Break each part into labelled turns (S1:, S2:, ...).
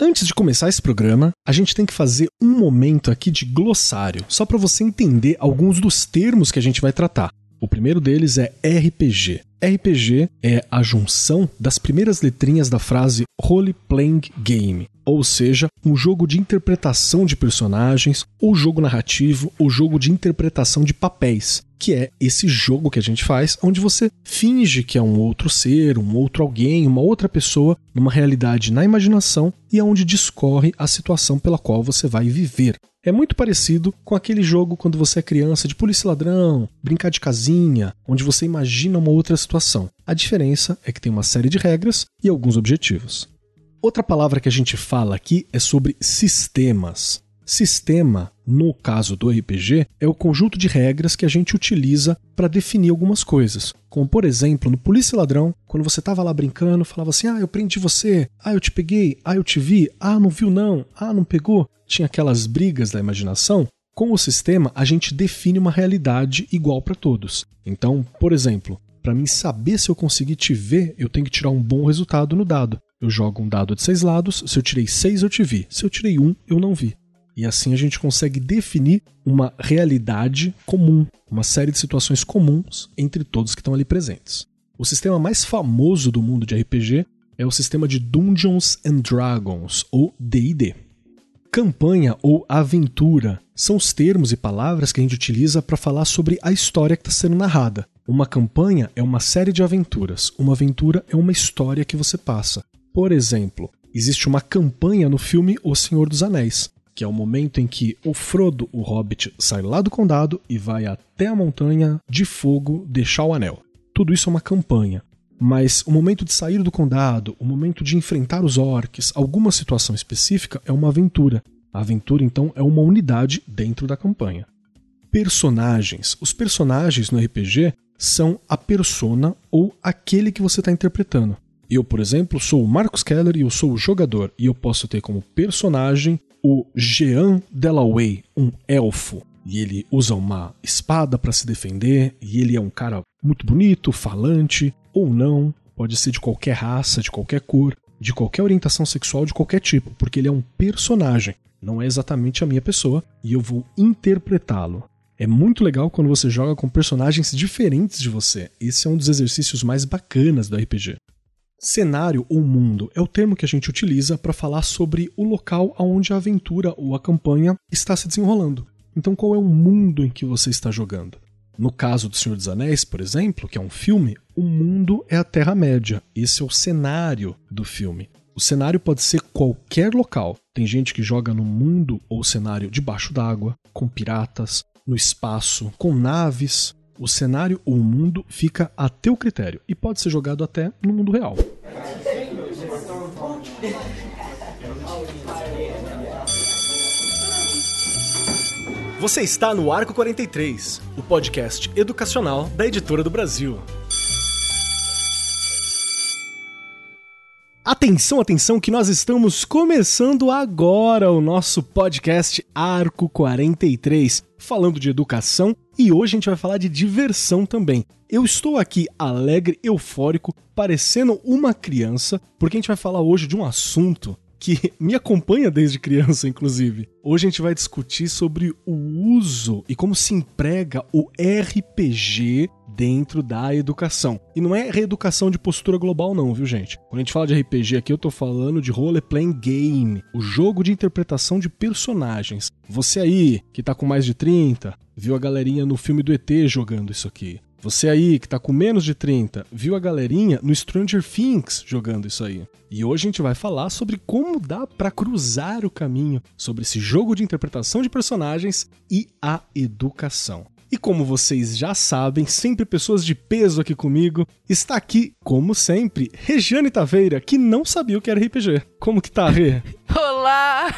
S1: Antes de começar esse programa, a gente tem que fazer um momento aqui de glossário, só para você entender alguns dos termos que a gente vai tratar. O primeiro deles é RPG. RPG é a junção das primeiras letrinhas da frase Role Playing Game, ou seja, um jogo de interpretação de personagens, ou jogo narrativo, ou jogo de interpretação de papéis, que é esse jogo que a gente faz, onde você finge que é um outro ser, um outro alguém, uma outra pessoa, numa realidade na imaginação e aonde discorre a situação pela qual você vai viver. É muito parecido com aquele jogo quando você é criança de polícia ladrão, brincar de casinha, onde você imagina uma outra situação. A diferença é que tem uma série de regras e alguns objetivos. Outra palavra que a gente fala aqui é sobre sistemas. Sistema, no caso do RPG, é o conjunto de regras que a gente utiliza para definir algumas coisas. Como, por exemplo, no Polícia Ladrão, quando você estava lá brincando, falava assim: ah, eu prendi você, ah, eu te peguei, ah, eu te vi, ah, não viu não, ah, não pegou. Tinha aquelas brigas da imaginação. Com o sistema, a gente define uma realidade igual para todos. Então, por exemplo, para mim saber se eu conseguir te ver, eu tenho que tirar um bom resultado no dado. Eu jogo um dado de seis lados, se eu tirei seis, eu te vi. Se eu tirei um, eu não vi. E assim a gente consegue definir uma realidade comum, uma série de situações comuns entre todos que estão ali presentes. O sistema mais famoso do mundo de RPG é o sistema de Dungeons and Dragons, ou D&D. Campanha ou aventura são os termos e palavras que a gente utiliza para falar sobre a história que está sendo narrada. Uma campanha é uma série de aventuras, uma aventura é uma história que você passa. Por exemplo, existe uma campanha no filme O Senhor dos Anéis que é o momento em que o Frodo, o Hobbit, sai lá do condado e vai até a montanha de fogo deixar o anel. Tudo isso é uma campanha. Mas o momento de sair do condado, o momento de enfrentar os orcs, alguma situação específica é uma aventura. A aventura, então, é uma unidade dentro da campanha. Personagens. Os personagens no RPG são a persona ou aquele que você está interpretando. Eu, por exemplo, sou o Marcus Keller e eu sou o jogador, e eu posso ter como personagem o Jean Delaway, um elfo. E ele usa uma espada para se defender, e ele é um cara muito bonito, falante, ou não, pode ser de qualquer raça, de qualquer cor, de qualquer orientação sexual, de qualquer tipo, porque ele é um personagem, não é exatamente a minha pessoa, e eu vou interpretá-lo. É muito legal quando você joga com personagens diferentes de você. Esse é um dos exercícios mais bacanas do RPG. Cenário ou mundo é o termo que a gente utiliza para falar sobre o local onde a aventura ou a campanha está se desenrolando. Então, qual é o mundo em que você está jogando? No caso do Senhor dos Anéis, por exemplo, que é um filme, o mundo é a Terra-média. Esse é o cenário do filme. O cenário pode ser qualquer local. Tem gente que joga no mundo ou cenário debaixo d'água, com piratas, no espaço, com naves, o cenário ou o mundo fica a teu critério e pode ser jogado até no mundo real. Você está no Arco 43, o podcast educacional da Editora do Brasil. Atenção, atenção, que nós estamos começando agora o nosso podcast Arco 43, falando de educação e hoje a gente vai falar de diversão também. Eu estou aqui alegre, eufórico, parecendo uma criança, porque a gente vai falar hoje de um assunto que me acompanha desde criança, inclusive. Hoje a gente vai discutir sobre o uso e como se emprega o RPG dentro da educação. E não é reeducação de postura global não, viu, gente? Quando a gente fala de RPG aqui, eu tô falando de role playing game, o jogo de interpretação de personagens. Você aí, que tá com mais de 30, viu a galerinha no filme do ET jogando isso aqui. Você aí que tá com menos de 30, viu a galerinha no Stranger Things jogando isso aí. E hoje a gente vai falar sobre como dá para cruzar o caminho sobre esse jogo de interpretação de personagens e a educação. E como vocês já sabem, sempre pessoas de peso aqui comigo, está aqui, como sempre, Regiane Taveira, que não sabia o que era RPG. Como que tá, Rê?
S2: Olá!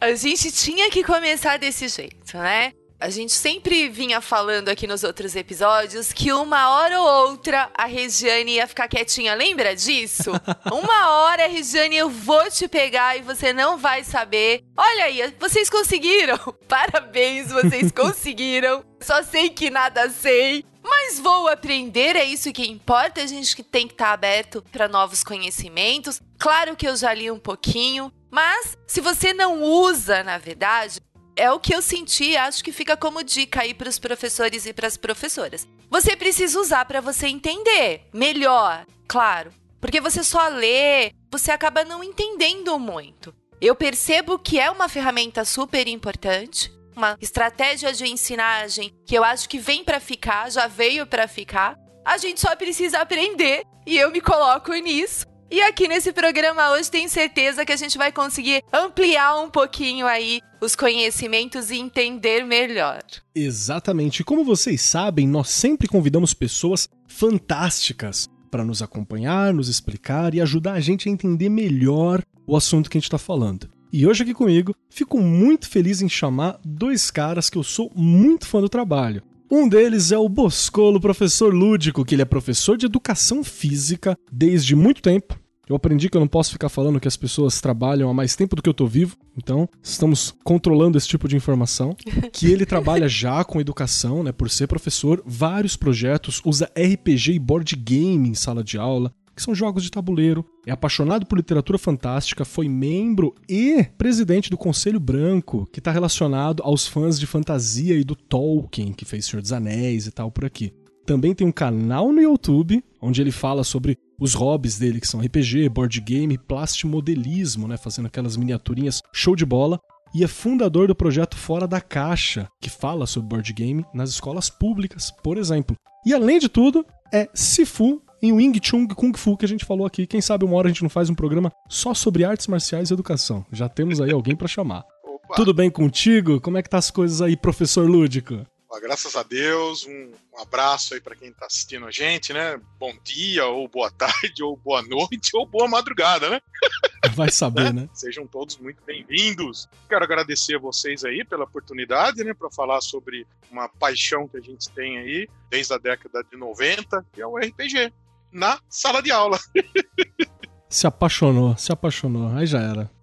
S2: A gente tinha que começar desse jeito, né? A gente sempre vinha falando aqui nos outros episódios que uma hora ou outra a Regiane ia ficar quietinha. Lembra disso? uma hora, Regiane, eu vou te pegar e você não vai saber. Olha aí, vocês conseguiram! Parabéns, vocês conseguiram! Só sei que nada sei. Mas vou aprender, é isso que importa. A gente que tem que estar tá aberto para novos conhecimentos. Claro que eu já li um pouquinho, Mas, se você não usa, na verdade, é o que eu senti, acho que fica como dica aí para os professores e para as professoras. Você precisa usar para você entender melhor, claro. Porque você só lê, você acaba não entendendo muito. Eu percebo que é uma ferramenta super importante, uma estratégia de ensinagem que eu acho que vem para ficar, já veio para ficar. A gente só precisa aprender e eu me coloco nisso. E aqui nesse programa hoje tenho certeza que a gente vai conseguir ampliar um pouquinho aí os conhecimentos e entender melhor.
S1: Exatamente. Como vocês sabem, nós sempre convidamos pessoas fantásticas para nos acompanhar, nos explicar e ajudar a gente a entender melhor o assunto que a gente está falando. E hoje aqui comigo, fico muito feliz em chamar dois caras que eu sou muito fã do trabalho. Um deles é o Boscolo, professor lúdico, que ele é professor de educação física desde muito tempo. Eu aprendi que eu não posso ficar falando que as pessoas trabalham há mais tempo do que eu tô vivo, então estamos controlando esse tipo de informação. Que ele trabalha já com educação, né, por ser professor, vários projetos, usa RPG e board game em sala de aula, que são jogos de tabuleiro. É apaixonado por literatura fantástica, foi membro e presidente do Conselho Branco, que está relacionado aos fãs de fantasia e do Tolkien, que fez Senhor dos Anéis e tal por aqui. Também tem um canal no YouTube, onde ele fala sobre os hobbies dele, que são RPG, board game, plastimodelismo, né, fazendo aquelas miniaturinhas show de bola. E é fundador do projeto Fora da Caixa, que fala sobre board game nas escolas públicas, por exemplo. E além de tudo, é Sifu em Wing Chun Kung Fu que a gente falou aqui. Quem sabe uma hora a gente não faz um programa só sobre artes marciais e educação. Já temos aí alguém para chamar. Opa. Tudo bem contigo? Como é que tá as coisas aí, professor Lúdico?
S3: Graças a Deus, um, abraço aí para quem está assistindo a gente, né? Bom dia, ou boa tarde, ou boa noite, ou boa madrugada, né?
S1: Vai saber, né? né?
S3: Sejam todos muito bem-vindos. Quero agradecer a vocês aí pela oportunidade, né, para falar sobre uma paixão que a gente tem aí desde a década de 90, que é o RPG na sala de aula.
S1: se apaixonou, se apaixonou, aí já era.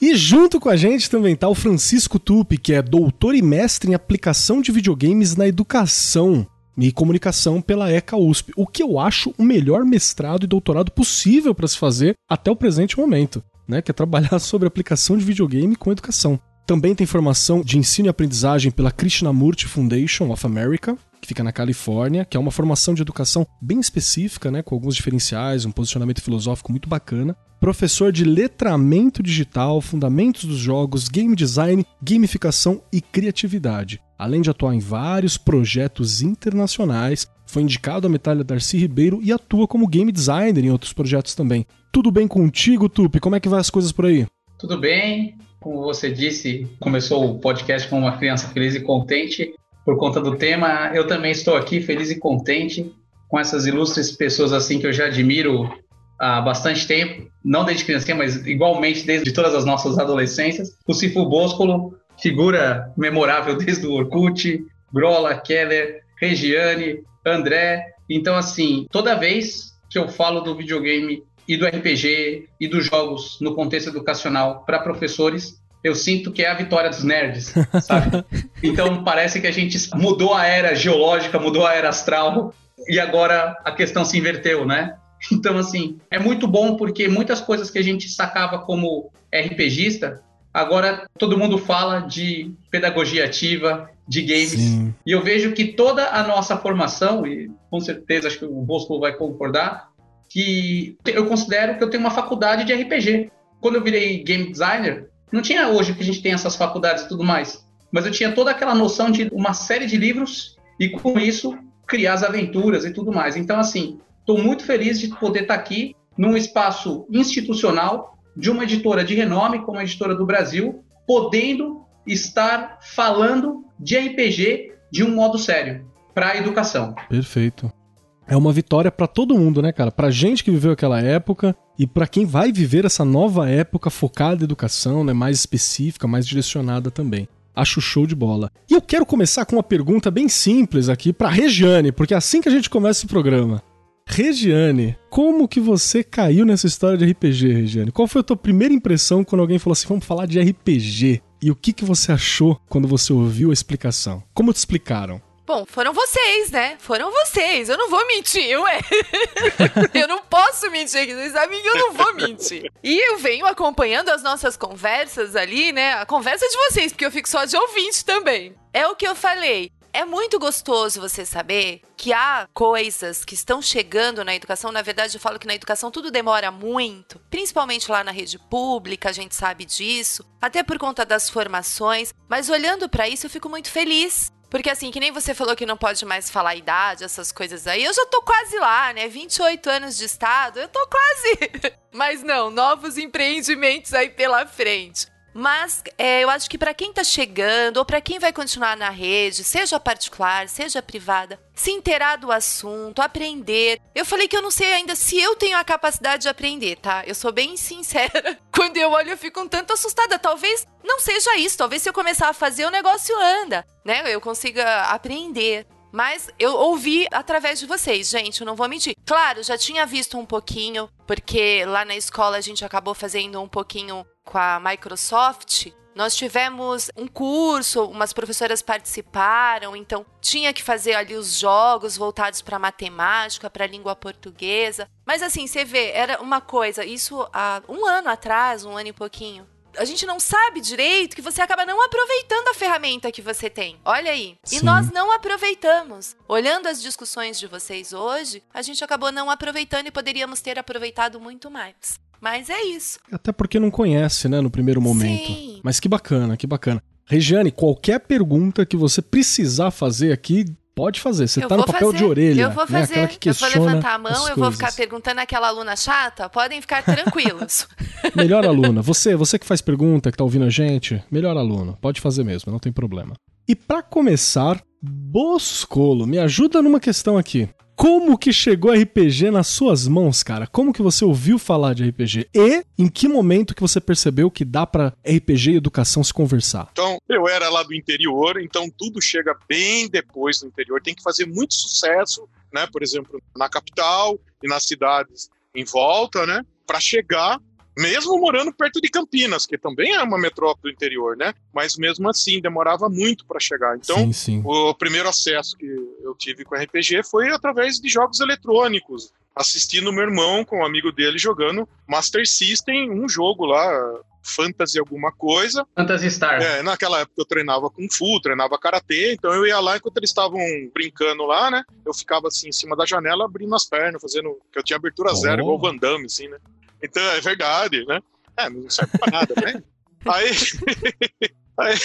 S1: E junto com a gente também tá o Francisco Tupi, que é doutor e mestre em aplicação de videogames na educação e comunicação pela ECA USP, o que eu acho o melhor mestrado e doutorado possível para se fazer até o presente momento, né, que é trabalhar sobre aplicação de videogame com educação. Também tem formação de ensino e aprendizagem pela Krishnamurti Foundation of America, que fica na Califórnia, que é uma formação de educação bem específica, né, com alguns diferenciais, um posicionamento filosófico muito bacana. Professor de letramento digital, fundamentos dos jogos, game design, gamificação e criatividade. Além de atuar em vários projetos internacionais, foi indicado à medalha Darcy Ribeiro e atua como game designer em outros projetos também. Tudo bem contigo, Tupi? Como é que vai as coisas por aí?
S4: Tudo bem. Como você disse, começou o podcast com uma criança feliz e contente por conta do tema. Eu também estou aqui feliz e contente com essas ilustres pessoas assim que eu já admiro há bastante tempo, não desde criança, mas igualmente desde todas as nossas adolescências. O Cifu Boscolo, figura memorável desde o Orkut, Grola, Keller, Regiane, André. Então, assim, toda vez que eu falo do videogame e do RPG e dos jogos no contexto educacional para professores, eu sinto que é a vitória dos nerds, sabe? então parece que a gente mudou a era geológica, mudou a era astral e agora a questão se inverteu, né? Então, assim, é muito bom porque muitas coisas que a gente sacava como RPGista, agora todo mundo fala de pedagogia ativa, de games. Sim. E eu vejo que toda a nossa formação, e com certeza acho que o Bosco vai concordar, que eu considero que eu tenho uma faculdade de RPG. Quando eu virei game designer, não tinha hoje que a gente tem essas faculdades e tudo mais, mas eu tinha toda aquela noção de uma série de livros e com isso criar as aventuras e tudo mais. Então, assim, estou muito feliz de poder estar tá aqui num espaço institucional de uma editora de renome, como a editora do Brasil, podendo estar falando de RPG de um modo sério para a educação.
S1: Perfeito é uma vitória para todo mundo, né, cara? Pra gente que viveu aquela época e para quem vai viver essa nova época focada em educação, né, mais específica, mais direcionada também. Acho show de bola. E eu quero começar com uma pergunta bem simples aqui para Regiane, porque é assim que a gente começa o programa. Regiane, como que você caiu nessa história de RPG, Regiane? Qual foi a tua primeira impressão quando alguém falou assim, vamos falar de RPG? E o que, que você achou quando você ouviu a explicação? Como te explicaram?
S2: Bom, foram vocês, né? Foram vocês. Eu não vou mentir, ué. eu não posso mentir, que vocês sabem que eu não vou mentir. E eu venho acompanhando as nossas conversas ali, né? A conversa de vocês, porque eu fico só de ouvinte também. É o que eu falei. É muito gostoso você saber que há coisas que estão chegando na educação. Na verdade, eu falo que na educação tudo demora muito, principalmente lá na rede pública, a gente sabe disso, até por conta das formações. Mas olhando para isso, eu fico muito feliz. Porque assim, que nem você falou que não pode mais falar idade, essas coisas aí, eu já tô quase lá, né? 28 anos de estado, eu tô quase. Mas não, novos empreendimentos aí pela frente. Mas é, eu acho que para quem está chegando ou para quem vai continuar na rede, seja particular, seja privada, se inteirar do assunto, aprender. Eu falei que eu não sei ainda se eu tenho a capacidade de aprender, tá? Eu sou bem sincera. Quando eu olho, eu fico um tanto assustada. Talvez não seja isso. Talvez se eu começar a fazer, o negócio anda, né? Eu consiga aprender. Mas eu ouvi através de vocês, gente, eu não vou mentir. Claro, já tinha visto um pouquinho, porque lá na escola a gente acabou fazendo um pouquinho com a Microsoft. Nós tivemos um curso, umas professoras participaram, então tinha que fazer ali os jogos voltados para matemática, para língua portuguesa. Mas assim, você vê, era uma coisa, isso há um ano atrás, um ano e pouquinho a gente não sabe direito que você acaba não aproveitando a ferramenta que você tem. Olha aí. Sim. E nós não aproveitamos. Olhando as discussões de vocês hoje, a gente acabou não aproveitando e poderíamos ter aproveitado muito mais. Mas é isso.
S1: Até porque não conhece, né, no primeiro momento. Sim. Mas que bacana, que bacana. Regiane, qualquer pergunta que você precisar fazer aqui, Pode fazer, você eu tá no papel
S2: fazer.
S1: de orelha.
S2: Eu vou né? fazer, né? eu vou levantar a mão, eu vou ficar perguntando aquela aluna chata, podem ficar tranquilos.
S1: melhor aluna, você, você que faz pergunta, que tá ouvindo a gente, melhor aluno, pode fazer mesmo, não tem problema. E para começar, Boscolo, me ajuda numa questão aqui. Como que chegou RPG nas suas mãos, cara? Como que você ouviu falar de RPG? E em que momento que você percebeu que dá para RPG e educação se conversar?
S3: Então, eu era lá do interior, então tudo chega bem depois do interior. Tem que fazer muito sucesso, né? Por exemplo, na capital e nas cidades em volta, né? Para chegar mesmo morando perto de Campinas, que também é uma metrópole do interior, né? Mas mesmo assim demorava muito para chegar. Então, sim, sim. o primeiro acesso que eu tive com RPG foi através de jogos eletrônicos, assistindo meu irmão com um amigo dele jogando Master System, um jogo lá, Fantasy alguma coisa.
S4: Fantasy Star.
S3: É, naquela época eu treinava Kung Fu, treinava Karatê, então eu ia lá enquanto eles estavam brincando lá, né? Eu ficava assim em cima da janela abrindo as pernas, fazendo. que eu tinha abertura zero, oh. igual o Van Damme, assim, né? Então, é verdade, né? É, não serve pra nada, né? Aí. aí,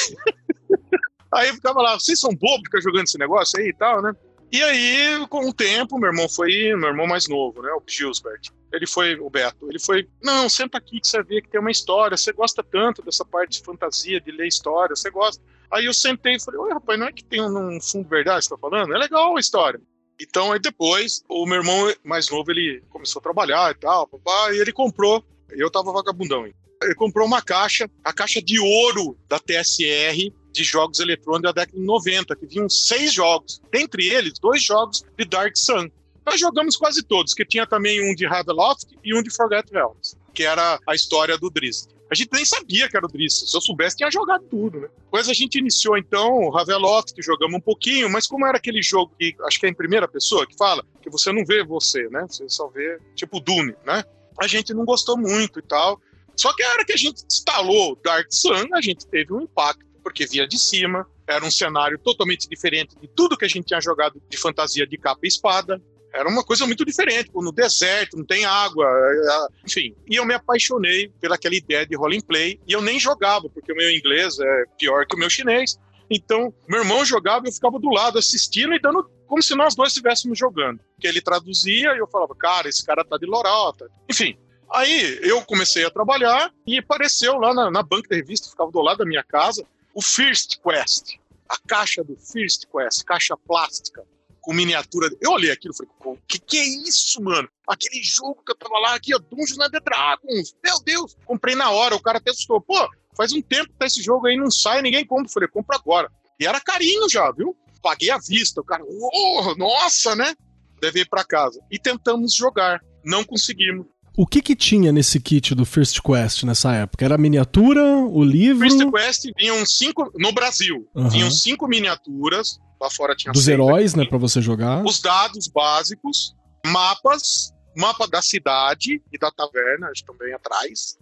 S3: aí ficava lá, vocês são bobos ficar jogando esse negócio aí e tal, né? E aí, com o tempo, meu irmão foi, meu irmão mais novo, né, o Gilsbert, ele foi, o Beto, ele foi, não, senta aqui que você vê que tem uma história, você gosta tanto dessa parte de fantasia, de ler história, você gosta. Aí eu sentei e falei, oi, rapaz, não é que tem um fundo de verdade, você tá falando? É legal a história. Então, aí depois, o meu irmão mais novo, ele começou a trabalhar e tal, papai, e ele comprou, eu tava vagabundão, ele comprou uma caixa, a caixa de ouro da TSR, de jogos eletrônicos da década de 90, que vinham seis jogos, dentre eles, dois jogos de Dark Sun. Nós jogamos quase todos, que tinha também um de Ravenloft e um de Forget Realms, que era a história do Drizzt. A gente nem sabia que era o Drizzt. Se eu soubesse, tinha jogado tudo, né? Depois a gente iniciou, então, Raveloft, jogamos um pouquinho, mas como era aquele jogo que, acho que é em primeira pessoa, que fala que você não vê você, né? Você só vê, tipo, Dune, né? A gente não gostou muito e tal. Só que a hora que a gente instalou Dark Sun, a gente teve um impacto, porque via de cima, era um cenário totalmente diferente de tudo que a gente tinha jogado de fantasia de capa e espada. Era uma coisa muito diferente, no deserto, não tem água, é, enfim. E eu me apaixonei pelaquela ideia de role play, e eu nem jogava, porque o meu inglês é pior que o meu chinês. Então, meu irmão jogava e eu ficava do lado assistindo e dando como se nós dois estivéssemos jogando. Que ele traduzia e eu falava, cara, esse cara tá de lorota. Enfim, aí eu comecei a trabalhar e apareceu lá na, na banca da revista, ficava do lado da minha casa, o First Quest. A caixa do First Quest, caixa plástica com miniatura. Eu olhei aquilo e falei, o que, que é isso, mano? Aquele jogo que eu tava lá aqui, ó, Dungeons and Dragons. Meu Deus! Comprei na hora, o cara até assustou. Pô, faz um tempo que tá esse jogo aí, não sai, ninguém compra. Eu falei, compra agora. E era carinho já, viu? Paguei à vista. O cara, oh, nossa, né? Levei para casa. E tentamos jogar. Não conseguimos.
S1: O que que tinha nesse kit do First Quest nessa época? Era a miniatura, o livro?
S3: First Quest vinham cinco, no Brasil, uhum. vinham cinco miniaturas, Lá fora tinha
S1: Dos heróis,
S3: aqui.
S1: né, pra você jogar.
S3: Os dados básicos, mapas, mapa da cidade e da taverna, acho também atrás.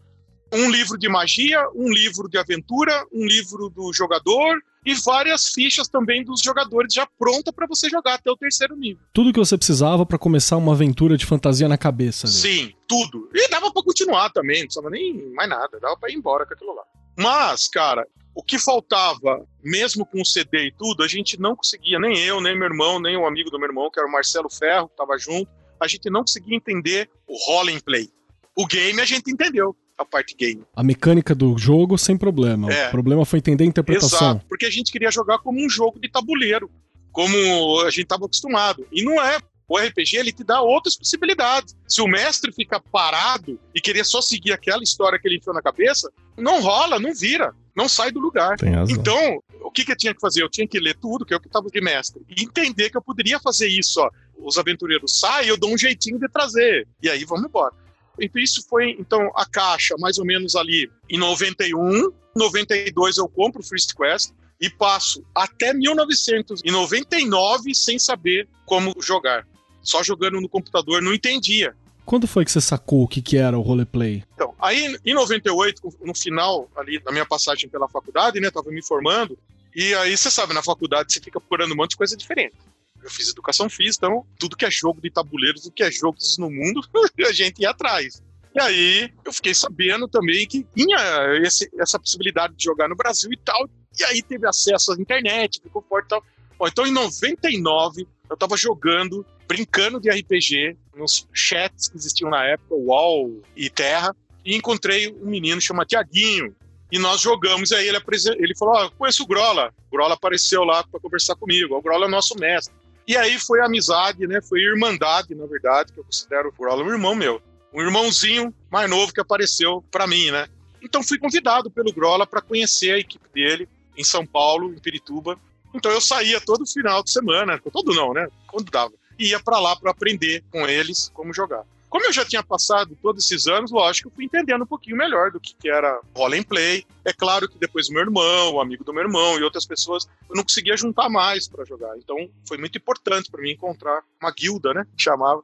S3: Um livro de magia, um livro de aventura, um livro do jogador e várias fichas também dos jogadores já pronta para você jogar até o terceiro nível.
S1: Tudo que você precisava pra começar uma aventura de fantasia na cabeça. ali.
S3: Sim, tudo. E dava pra continuar também, não precisava nem mais nada, dava pra ir embora com aquilo lá. Mas, cara, o que faltava, mesmo com o CD e tudo, a gente não conseguia, nem eu, nem meu irmão, nem o amigo do meu irmão, que era o Marcelo Ferro, que tava junto, a gente não conseguia entender o role and play. O game a gente entendeu, a parte game.
S1: A mecânica do jogo sem problema.
S3: É.
S1: O problema foi entender a interpretação.
S3: Exato, porque a gente queria jogar como um jogo de tabuleiro, como a gente estava acostumado. E não é. O RPG ele te dá outras possibilidades. Se o mestre fica parado e querer só seguir aquela história que ele enfiou na cabeça, não rola, não vira, não sai do lugar. Então, o que, que eu tinha que fazer? Eu tinha que ler tudo, que é o que estava de mestre, e entender que eu poderia fazer isso. Ó. Os aventureiros saem, eu dou um jeitinho de trazer. E aí vamos embora. Então, isso foi, então, a caixa, mais ou menos ali em 91. 92 eu compro o First Quest e passo até 1999 sem saber como jogar. Só jogando no computador, não entendia.
S1: Quando foi que você sacou o que, que era o roleplay?
S3: Então, aí em 98, no final ali da minha passagem pela faculdade, né, tava me formando, e aí você sabe, na faculdade você fica procurando um monte de coisa diferente. Eu fiz educação física, então tudo que é jogo de tabuleiro, tudo que é jogo no mundo, a gente ia atrás. E aí eu fiquei sabendo também que tinha esse- essa possibilidade de jogar no Brasil e tal, e aí teve acesso à internet, ficou forte e tal. Então em 99 eu tava jogando, brincando de RPG, nos chats que existiam na época, UOL e Terra, e encontrei um menino chamado Tiaguinho. E nós jogamos, e aí ele, ele falou: Ó, conheço o Grola. O Grola apareceu lá para conversar comigo. O Grola é nosso mestre. E aí foi amizade, né? Foi irmandade, na verdade, que eu considero o Grola um irmão meu. Um irmãozinho mais novo que apareceu para mim, né? Então fui convidado pelo Grola para conhecer a equipe dele em São Paulo, em Pirituba. Então eu saía todo final de semana, todo não, né? Quando dava. E ia para lá para aprender com eles como jogar. Como eu já tinha passado todos esses anos, lógico, eu fui entendendo um pouquinho melhor do que, era role and play. É claro que depois meu irmão, o amigo do meu irmão e outras pessoas, eu não conseguia juntar mais para jogar. Então foi muito importante para mim encontrar uma guilda, né? Que chamava.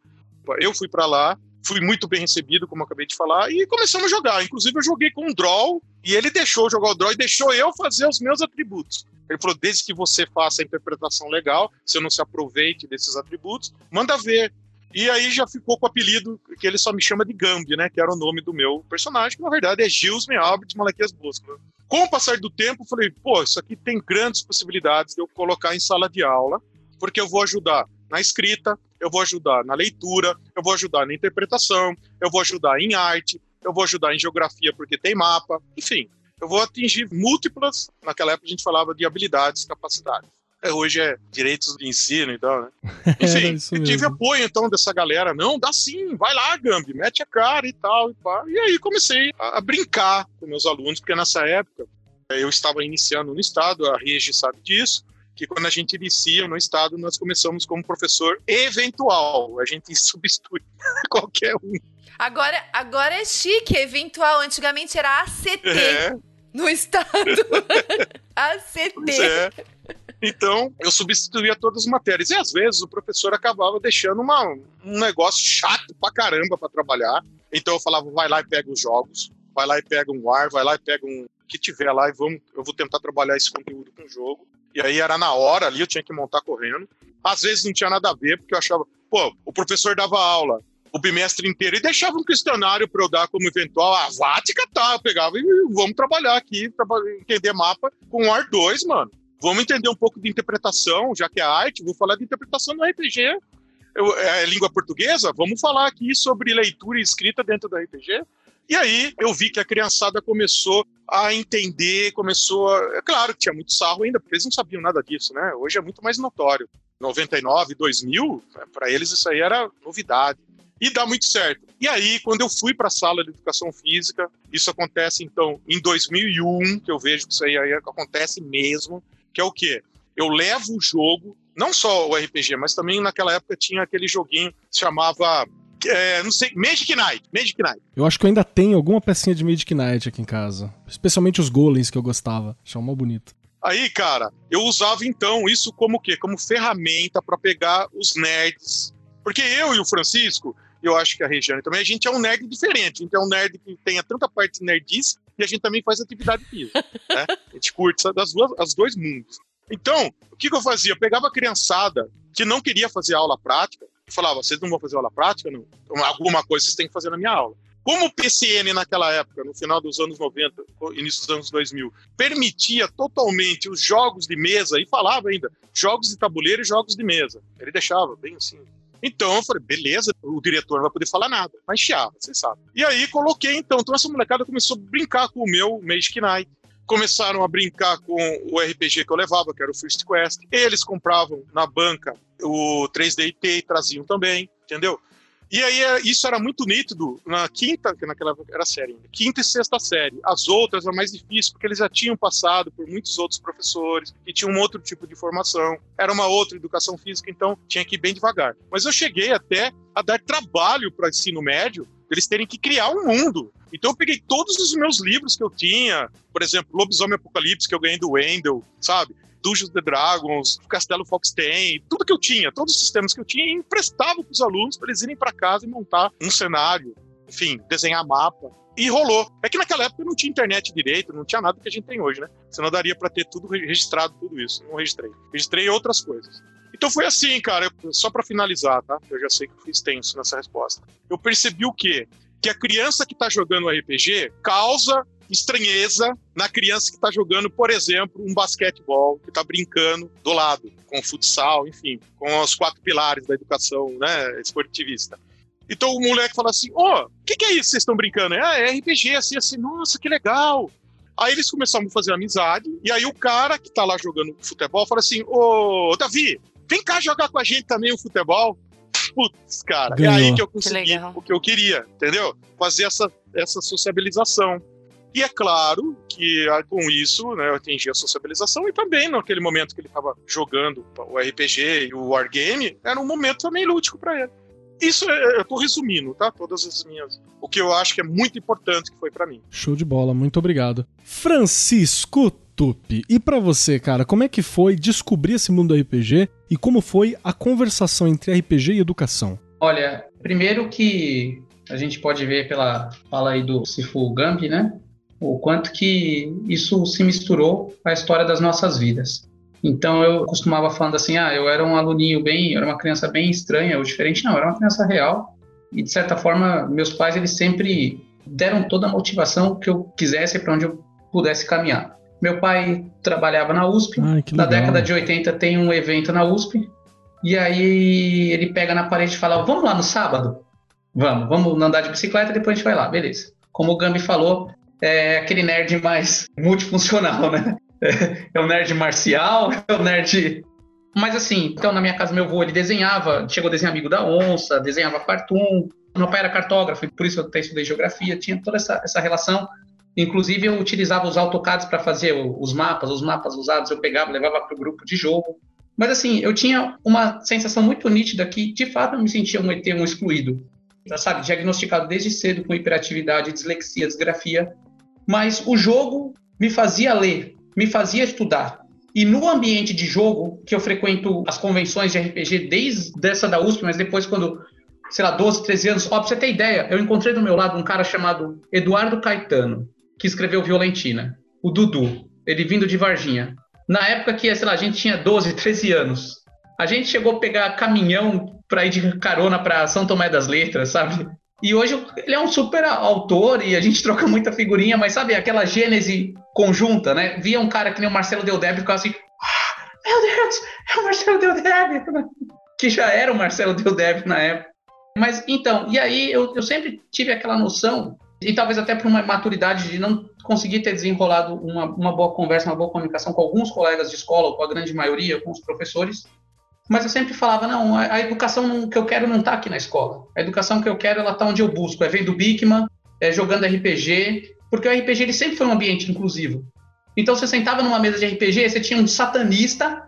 S3: Eu fui para lá, fui muito bem recebido, como acabei de falar, e começamos a jogar. Inclusive eu joguei com um draw e ele deixou jogar o draw e deixou eu fazer os meus atributos. Ele falou: desde que você faça a interpretação legal, você não se aproveite desses atributos, manda ver. E aí já ficou com o apelido que ele só me chama de Gambi, né? Que era o nome do meu personagem, que na verdade é Gilsme Albert Malaquias Bosco. Com o passar do tempo, falei, pô, isso aqui tem grandes possibilidades de eu colocar em sala de aula, porque eu vou ajudar na escrita, eu vou ajudar na leitura, eu vou ajudar na interpretação, eu vou ajudar em arte, eu vou ajudar em geografia porque tem mapa, enfim, eu vou atingir múltiplas, naquela época a gente falava de habilidades, capacidades. É, Hoje é direitos de ensino e tal, né? Enfim, eu tive apoio então dessa galera. Não, dá sim, vai lá, Gambi, mete a cara e tal. E, pá. e aí comecei a, brincar com meus alunos, porque nessa época eh, eu estava iniciando no estado, a Regi sabe disso, que quando a gente inicia no estado, nós começamos como professor eventual. A gente substitui qualquer um.
S2: Agora, agora é chique, eventual. Antigamente era ACT
S3: É,
S2: no estado. ACT.
S3: é. Então, eu substituía todas as matérias. E às vezes o professor acabava deixando uma, um negócio chato pra caramba pra trabalhar. Então eu falava, vai lá e pega os jogos, vai lá e pega um ar, vai lá e pega um o que tiver lá e vamos, eu vou tentar trabalhar esse conteúdo com o jogo. E aí era na hora ali, eu tinha que montar correndo. Às vezes não tinha nada a ver, porque eu achava, pô, o professor dava aula o bimestre inteiro e deixava um questionário para eu dar como eventual. Ah, vá te catar. Eu pegava e vamos trabalhar aqui, entender mapa com o AR 2, mano. Vamos entender um pouco de interpretação, já que é arte, vou falar de interpretação no RPG. Eu- é língua portuguesa? Vamos falar aqui sobre leitura e escrita dentro do RPG. E aí eu vi que a criançada começou a entender, começou a... É claro que tinha muito sarro ainda, porque eles não sabiam nada disso, né? Hoje é muito mais notório. 99, 2000, para eles isso aí era novidade. E dá muito certo. E aí, quando eu fui para a sala de educação física, isso acontece então em 2001, que eu vejo que isso aí, aí acontece mesmo, que é o quê? Eu levo o jogo, não só o RPG, mas também naquela época tinha aquele joguinho que se chamava, é, não sei, Magic Night, Magic Night.
S1: Eu acho que eu ainda tenho alguma pecinha de Magic Knight aqui em casa. Especialmente os golems que eu gostava. Achava bonito.
S3: Aí, cara, eu usava então isso como o quê? Como ferramenta para pegar os nerds. Porque eu e o Francisco, eu acho que a Regiane também, a gente é um nerd diferente. A gente é um nerd que tem tanta parte nerdice e a gente também faz atividade física. né? A gente curte das duas, as dois mundos. Então, o que, que eu fazia? Eu pegava a criançada que não queria fazer aula prática e falava: vocês não vão fazer aula prática? Não. Alguma coisa vocês têm que fazer na minha aula. Como o PCN naquela época, no final dos anos 90, início dos anos 2000, permitia totalmente os jogos de mesa, e falava ainda, jogos de tabuleiro e jogos de mesa. Ele deixava bem assim. Então eu falei, beleza, o diretor não vai poder falar nada. Mas chiava, você sabe. E aí coloquei então. Então essa molecada começou a brincar com o meu Magic Night. Começaram a brincar com o RPG que eu levava, que era o First Quest. Eles compravam na banca o 3D e traziam também, entendeu? E aí é, isso era muito nítido na quinta, que naquela era série ainda, quinta e sexta série. As outras eram mais difíceis porque eles já tinham passado por muitos outros professores e tinham um outro tipo de formação. Era uma outra educação física, então tinha que ir bem devagar. Mas eu cheguei até a dar trabalho para ensino médio, eles terem que criar um mundo. Então eu peguei todos os meus livros que eu tinha, por exemplo, Lobisomem Apocalipse, que eu ganhei do Wendell, sabe? Dungeons the Dragons, Castelo Foxten, tudo que eu tinha, todos os sistemas que eu tinha, emprestava para os alunos para eles irem para casa e montar um cenário, enfim, desenhar mapa. E rolou. É que naquela época não tinha internet direito, não tinha nada que a gente tem hoje, né? Você não daria para ter tudo registrado, tudo isso. Não registrei. Registrei outras coisas. Então foi assim, cara, só para finalizar, tá? Eu já sei que eu fiz tenso nessa resposta. Eu percebi o quê? Que a criança que tá jogando RPG causa estranheza na criança que está jogando, por exemplo, um basquetebol, que está brincando do lado, com futsal, enfim, com os quatro pilares da educação né, esportivista. Então o moleque fala assim: Ô, oh, o que, que, é isso que vocês estão brincando? Ah, é RPG, assim, assim, nossa, que legal. Aí eles começaram a fazer amizade, e aí o cara que tá lá jogando futebol fala assim: Ô, Davi, vem cá jogar com a gente também o futebol. Putz, cara, Ganhou. é aí que eu consegui que o que eu queria, entendeu? Fazer essa, essa sociabilização. E é claro que ah, com isso né, eu atingi a sociabilização e também naquele momento que ele estava jogando o RPG e o Wargame, era um momento também lúdico para ele. Isso é, eu estou resumindo, tá? Todas as minhas. O que eu acho que é muito importante que foi para mim.
S1: Show de bola, muito obrigado. Francisco Tupi, e para você, cara, como é que foi descobrir esse mundo do RPG e como foi a conversação entre RPG e educação?
S4: Olha, primeiro que a gente pode ver pela fala aí do Sifu Gambi, né? o quanto que isso se misturou à história das nossas vidas. Então eu costumava falando assim, ah, eu era um aluninho bem, eu era uma criança bem estranha ou diferente, não, eu era uma criança real. E de certa forma, meus pais eles sempre deram toda a motivação que eu quisesse para onde eu pudesse caminhar. Meu pai trabalhava na USP, Ai, na década de 80 tem um evento na USP, e aí ele pega na parede e fala: Vamos lá no sábado? Vamos, vamos andar de bicicleta, depois a gente vai lá, beleza. Como o Gambi falou, é aquele nerd mais multifuncional, né? É o nerd marcial, é o nerd. Mas assim, então na minha casa meu avô ele desenhava, chegou a desenhar amigo da onça, desenhava cartoon. Meu pai era cartógrafo, por isso eu até estudei geografia, tinha toda essa, essa relação. Inclusive eu utilizava os AutoCADs para fazer os mapas, os mapas usados eu pegava, levava para o grupo de jogo. Mas assim, eu tinha uma sensação muito nítida que de fato eu me sentia um ET, um excluído. Sabe, diagnosticado desde cedo com hiperatividade, dislexia, desgrafia mas o jogo me fazia ler, me fazia estudar. E no ambiente de jogo, que eu frequento as convenções de RPG desde essa da USP, mas depois quando, sei lá, 12, 13 anos, ó, pra você ter ideia, eu encontrei do meu lado um cara chamado Eduardo Caetano, que escreveu Violentina, o Dudu, ele vindo de Varginha. Na época que, sei lá, a gente tinha 12, 13 anos, a gente chegou a pegar caminhão para ir de carona para São Tomé das Letras, sabe? E hoje ele é um super autor e a gente troca muita figurinha, mas sabe aquela gênese conjunta, né? Via um cara que nem o Marcelo Deldeb e ficava assim: ah, Meu Deus, é o Marcelo Deldeb! Que já era o Marcelo Deldeb na época. Mas então, e aí eu, eu sempre tive aquela noção, e talvez até por uma maturidade de não conseguir ter desenrolado uma, uma boa conversa, uma boa comunicação com alguns colegas de escola, ou com a grande maioria, com os professores, mas eu sempre falava, não, a, educação que eu quero não está aqui na escola. A educação que eu quero, ela está onde eu busco. É vendo Bikman, é jogando RPG, porque o RPG ele sempre foi um ambiente inclusivo. Então você sentava numa mesa de RPG, você tinha um satanista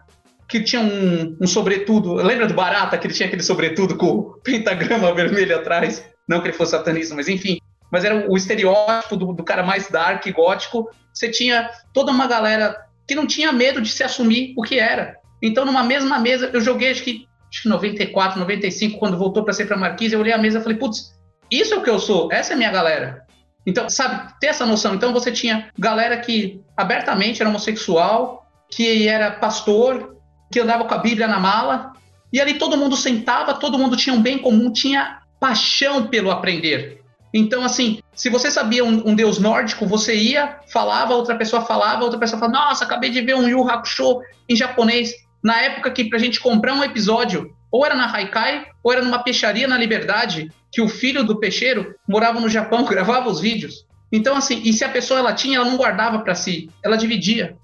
S4: que tinha um, um sobretudo. Lembra do Barata, que ele tinha aquele sobretudo com o pentagrama vermelho atrás? Não que ele fosse satanista, mas enfim. Mas era o estereótipo do, do cara mais dark, gótico. Você tinha toda uma galera que não tinha medo de se assumir o que era. Então, numa mesma mesa, eu joguei acho que, acho que 94, 95, quando voltou para ser para Marquise, eu olhei a mesa e falei, putz, isso é o que eu sou, essa é a minha galera. Então, sabe, ter essa noção. Então, você tinha galera que abertamente era homossexual, que era pastor, que andava com a Bíblia na mala, e ali todo mundo sentava, todo mundo tinha um bem comum, tinha paixão pelo aprender. Então, assim, se você sabia um, um, deus nórdico, você ia, falava, outra pessoa falava, outra pessoa falava, nossa, acabei de ver um Yu Hakusho em japonês. Na época que pra gente comprar um episódio, ou era na Haikai, ou era numa peixaria na Liberdade, que o filho do peixeiro morava no Japão, gravava os vídeos. Então, assim, e se a pessoa ela tinha, ela não guardava para si, ela dividia.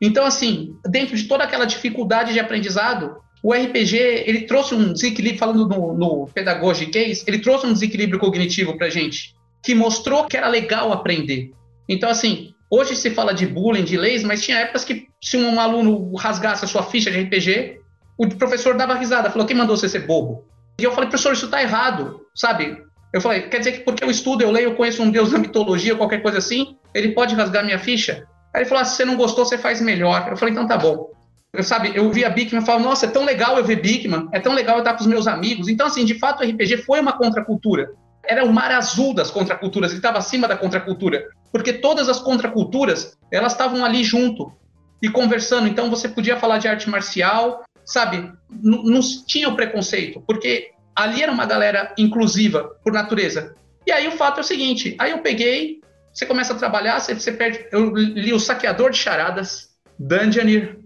S4: Então, assim, dentro de toda aquela dificuldade de aprendizado, o RPG ele trouxe um desequilíbrio, falando no, no Case, ele trouxe um desequilíbrio cognitivo para gente, que mostrou que era legal aprender. Então, assim, hoje se fala de bullying, de leis, mas tinha épocas que se um aluno rasgasse a sua ficha de RPG, o professor dava risada, falou: quem mandou você ser bobo? E eu falei, professor, isso está errado, sabe? Eu falei, quer dizer que porque eu estudo, eu leio, eu conheço um deus da mitologia, qualquer coisa assim, ele pode rasgar minha ficha? Aí ele falou, ah, se você não gostou, você faz melhor. Eu falei, então tá bom. Eu, sabe, eu via Bigman e falava, nossa, é tão legal eu ver Bigman, é tão legal eu estar com os meus amigos. Então, assim, de fato, o RPG foi uma contracultura. Era o mar azul das contraculturas, ele estava acima da contracultura. Porque todas as contraculturas, elas estavam ali junto e conversando. Então, você podia falar de arte marcial, sabe? não tinha o preconceito, porque ali era uma galera inclusiva por natureza. E aí o fato é o seguinte: aí eu peguei, você começa a trabalhar, você, você perde. Eu li o Saqueador de Charadas, Dungeoneer.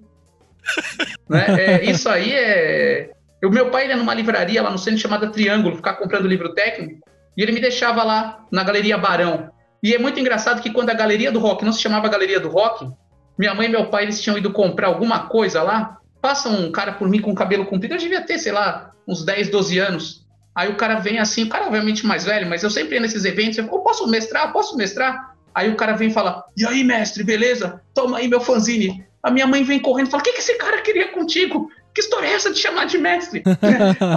S4: Né? É, isso aí é. O meu pai ia numa livraria lá no centro chamada Triângulo, ficar comprando livro técnico, e ele me deixava lá na Galeria Barão. E é muito engraçado que quando a Galeria do Rock não se chamava Galeria do Rock, minha mãe e meu pai eles tinham ido comprar alguma coisa lá, passa um cara por mim com cabelo comprido, eu devia ter, sei lá, uns 10, 12 anos. Aí o cara vem assim, o cara obviamente mais velho, mas eu sempre ia nesses eventos, eu falo, posso mestrar? Posso mestrar? Aí o cara vem e fala, e aí, mestre, beleza? Toma aí meu fanzine. A minha mãe vem correndo e fala, o que, que esse cara queria contigo? Que história é essa de chamar de mestre?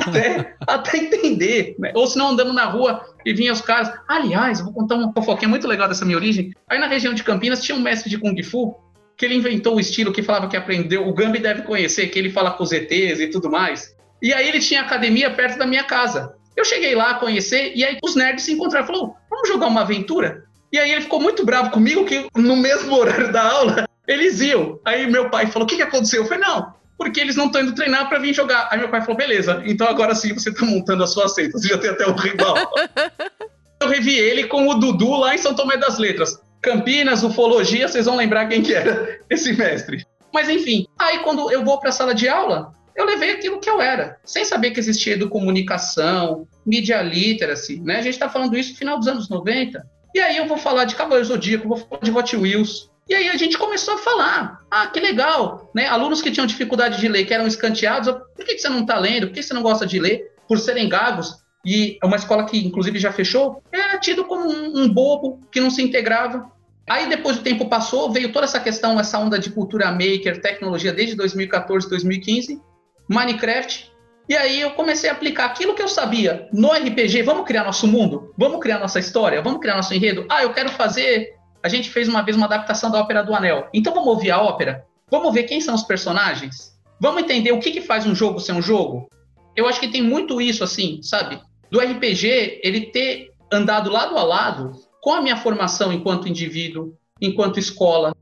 S4: até, até entender. Né? Ou se não, andando na rua e vinha os caras. Aliás, vou contar uma fofoquinha muito legal dessa minha origem. Aí na região de Campinas tinha um mestre de Kung Fu que ele inventou o estilo que falava que aprendeu, o Gambi deve conhecer, que ele fala com os ETs e tudo mais. E aí ele tinha academia perto da minha casa. Eu cheguei lá a conhecer, e aí os nerds se encontraram. Falou, vamos jogar uma aventura? E aí ele ficou muito bravo comigo, que no mesmo horário da aula, eles iam. Aí meu pai falou, o que, que aconteceu? Eu falei, não, porque eles não estão indo treinar para vir jogar. Aí meu pai falou, beleza, então agora sim você está montando a sua seita, você já tem até o rival. eu revi ele com o Dudu lá em São Tomé das Letras. Campinas, ufologia, vocês vão lembrar quem que era esse mestre. Mas enfim, aí quando eu vou para a sala de aula, eu levei aquilo que eu era, sem saber que existia educomunicação, media literacy, né? A gente está falando isso no final dos anos 90. E aí eu vou falar de Cavaleiro Zodíaco, vou falar de Hot Wheels. E aí a gente começou a falar, ah, que legal, né? Alunos que tinham dificuldade de ler, que eram escanteados, por que, você não está lendo? Por que você não gosta de ler? Por serem gagos, e é uma escola que inclusive já fechou, era tido como um, um bobo que não se integrava. Aí depois o tempo passou, veio toda essa questão, essa onda de cultura maker, tecnologia desde 2014, 2015, Minecraft. E aí eu comecei a aplicar aquilo que eu sabia no RPG. Vamos criar nosso mundo? Vamos criar nossa história? Vamos criar nosso enredo? Ah, eu quero fazer. A gente fez uma vez uma adaptação da Ópera do Anel. Então vamos ouvir a ópera? Vamos ver quem são os personagens? Vamos entender o que, que faz um jogo ser um jogo? Eu acho que tem muito isso, assim, sabe? Do RPG, ele ter andado lado a lado com a minha formação enquanto indivíduo, enquanto escola.